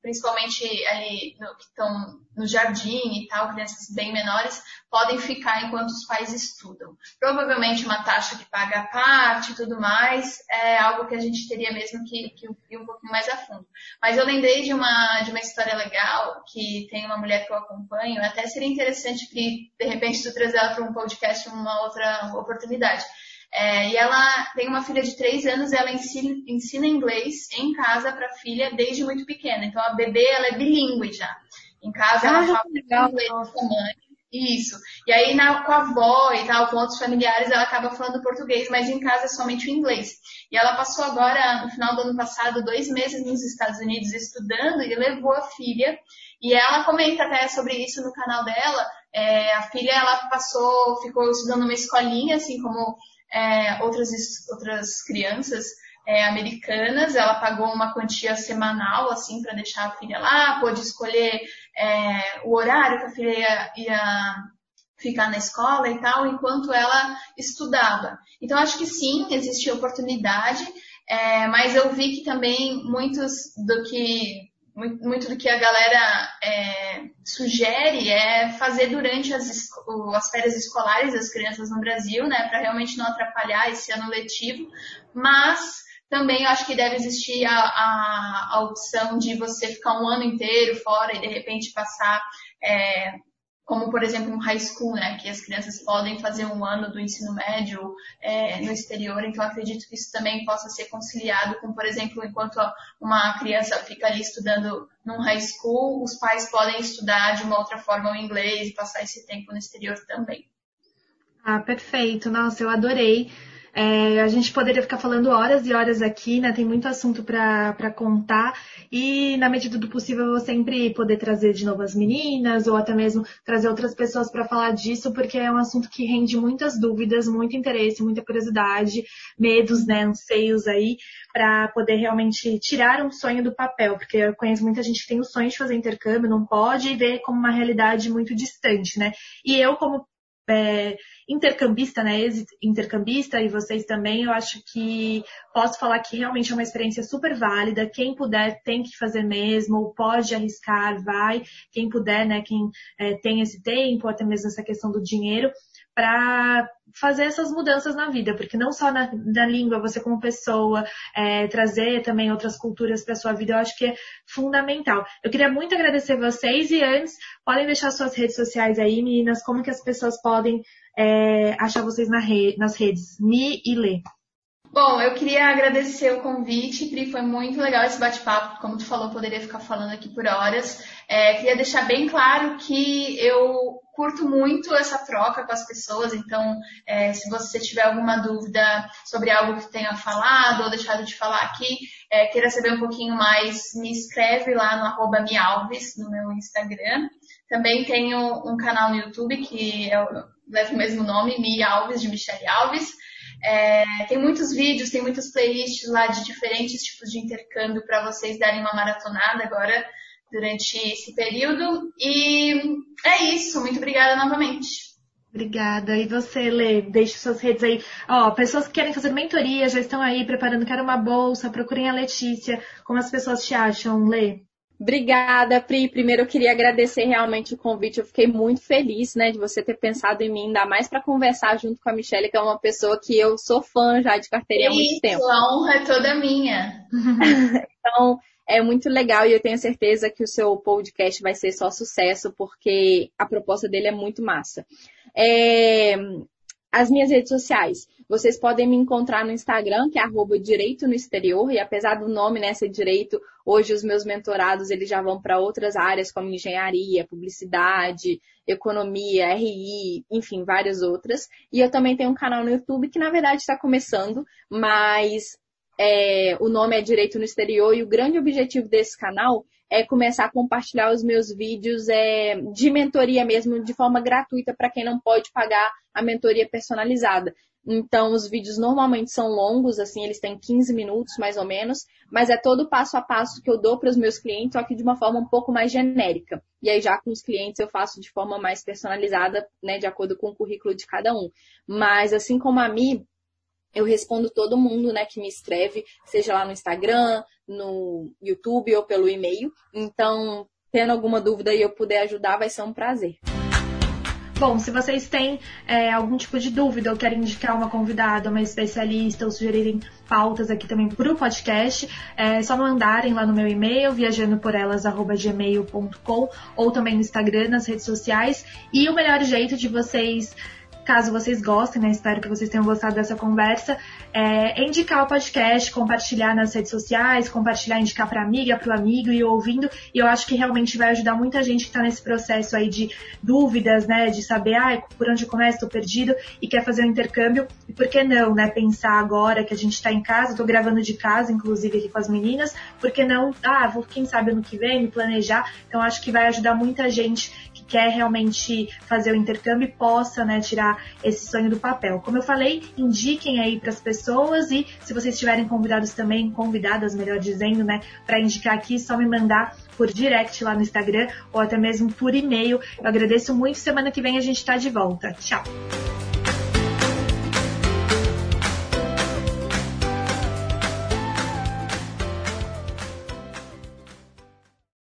principalmente ali no, que estão no jardim e tal, crianças bem menores, podem ficar enquanto os pais estudam. Provavelmente uma taxa que paga a parte e tudo mais, é algo que a gente teria mesmo que, que ir um pouquinho mais a fundo. Mas eu lembrei de uma, de uma história legal, que tem uma mulher que eu acompanho, até seria interessante que, de repente, tu trazer ela para um podcast uma outra oportunidade é, e ela tem uma filha de três anos, ela ensina, ensina inglês em casa para a filha desde muito pequena. Então a bebê ela é bilíngue já. Em casa ela ah, fala legal, inglês com a mãe. Isso. E aí na, com a avó e tal, com outros familiares, ela acaba falando português, mas em casa é somente o inglês. E ela passou agora, no final do ano passado, dois meses nos Estados Unidos estudando e levou a filha. E ela comenta até sobre isso no canal dela. É, a filha, ela passou, ficou estudando numa escolinha, assim como é, outras, outras crianças é, americanas, ela pagou uma quantia semanal, assim, para deixar a filha lá, pôde escolher é, o horário que a filha ia, ia, ficar na escola e tal, enquanto ela estudava. Então, acho que sim, existe oportunidade, é, mas eu vi que também muitos do que muito do que a galera é, sugere é fazer durante as, as férias escolares das crianças no Brasil, né, para realmente não atrapalhar esse ano letivo, mas também acho que deve existir a, a, a opção de você ficar um ano inteiro fora e de repente passar é, como por exemplo um high school, né, que as crianças podem fazer um ano do ensino médio é, no exterior, então acredito que isso também possa ser conciliado com, por exemplo, enquanto uma criança fica ali estudando num high school, os pais podem estudar de uma outra forma o inglês e passar esse tempo no exterior também. Ah, perfeito. Nossa, eu adorei. É, a gente poderia ficar falando horas e horas aqui, né? Tem muito assunto para contar. E, na medida do possível, eu vou sempre poder trazer de novo as meninas, ou até mesmo trazer outras pessoas para falar disso, porque é um assunto que rende muitas dúvidas, muito interesse, muita curiosidade, medos, né? Anseios aí, para poder realmente tirar um sonho do papel. Porque eu conheço muita gente que tem o sonho de fazer intercâmbio, não pode, e vê como uma realidade muito distante, né? E eu, como é, intercambista, né, intercambista e vocês também, eu acho que posso falar que realmente é uma experiência super válida. Quem puder tem que fazer mesmo, pode arriscar, vai. Quem puder, né, quem é, tem esse tempo, até mesmo essa questão do dinheiro, para fazer essas mudanças na vida, porque não só na, na língua, você como pessoa, é, trazer também outras culturas para sua vida, eu acho que é fundamental. Eu queria muito agradecer vocês e antes, podem deixar suas redes sociais aí, meninas, como que as pessoas podem é, achar vocês na re, nas redes, Mi e Lê. Bom, eu queria agradecer o convite, Pri, foi muito legal esse bate-papo, como tu falou, poderia ficar falando aqui por horas. É, queria deixar bem claro que eu curto muito essa troca com as pessoas, então é, se você tiver alguma dúvida sobre algo que tenha falado ou deixado de falar aqui, é, queira saber um pouquinho mais, me escreve lá no arroba mialves, no meu Instagram. Também tenho um canal no YouTube que é, leva o mesmo nome, Mi Alves, de Michelle Alves. É, tem muitos vídeos, tem muitas playlists lá de diferentes tipos de intercâmbio para vocês darem uma maratonada agora durante esse período. E é isso. Muito obrigada novamente. Obrigada. E você, Lê, deixe suas redes aí. Ó, pessoas que querem fazer mentoria já estão aí preparando, querem uma bolsa, procurem a Letícia. Como as pessoas te acham, Lê? Obrigada, Pri. Primeiro eu queria agradecer realmente o convite. Eu fiquei muito feliz, né, de você ter pensado em mim, ainda mais para conversar junto com a Michelle, que é uma pessoa que eu sou fã já de carteirinha há muito Isso, tempo. A honra é toda minha. então, é muito legal e eu tenho certeza que o seu podcast vai ser só sucesso, porque a proposta dele é muito massa. É, as minhas redes sociais. Vocês podem me encontrar no Instagram, que é arroba direito no exterior, e apesar do nome, né, ser direito, hoje os meus mentorados, eles já vão para outras áreas, como engenharia, publicidade, economia, RI, enfim, várias outras. E eu também tenho um canal no YouTube, que na verdade está começando, mas é, o nome é Direito no Exterior, e o grande objetivo desse canal é começar a compartilhar os meus vídeos é, de mentoria mesmo, de forma gratuita, para quem não pode pagar a mentoria personalizada. Então, os vídeos normalmente são longos, assim, eles têm 15 minutos mais ou menos, mas é todo passo a passo que eu dou para os meus clientes, só que de uma forma um pouco mais genérica. E aí, já com os clientes, eu faço de forma mais personalizada, né, de acordo com o currículo de cada um. Mas, assim como a Mi, eu respondo todo mundo, né, que me escreve, seja lá no Instagram, no YouTube ou pelo e-mail. Então, tendo alguma dúvida e eu puder ajudar, vai ser um prazer. Bom, se vocês têm é, algum tipo de dúvida ou querem indicar uma convidada, uma especialista ou sugerirem pautas aqui também para o podcast, é só mandarem lá no meu e-mail, viajandoporelas.gmail.com ou também no Instagram, nas redes sociais. E o melhor jeito de vocês Caso vocês gostem, né? Espero que vocês tenham gostado dessa conversa. É, indicar o podcast, compartilhar nas redes sociais, compartilhar, indicar para amiga, para o amigo e ouvindo. E eu acho que realmente vai ajudar muita gente que está nesse processo aí de dúvidas, né? De saber, ah, por onde começo, estou perdido e quer fazer um intercâmbio. E por que não, né? Pensar agora que a gente está em casa, estou gravando de casa, inclusive aqui com as meninas, por que não, ah, vou, quem sabe ano que vem, me planejar. Então acho que vai ajudar muita gente quer realmente fazer o intercâmbio e possa, né, tirar esse sonho do papel. Como eu falei, indiquem aí para as pessoas e se vocês tiverem convidados também, convidadas, melhor dizendo, né, para indicar aqui, só me mandar por direct lá no Instagram ou até mesmo por e-mail. Eu agradeço muito. Semana que vem a gente está de volta. Tchau!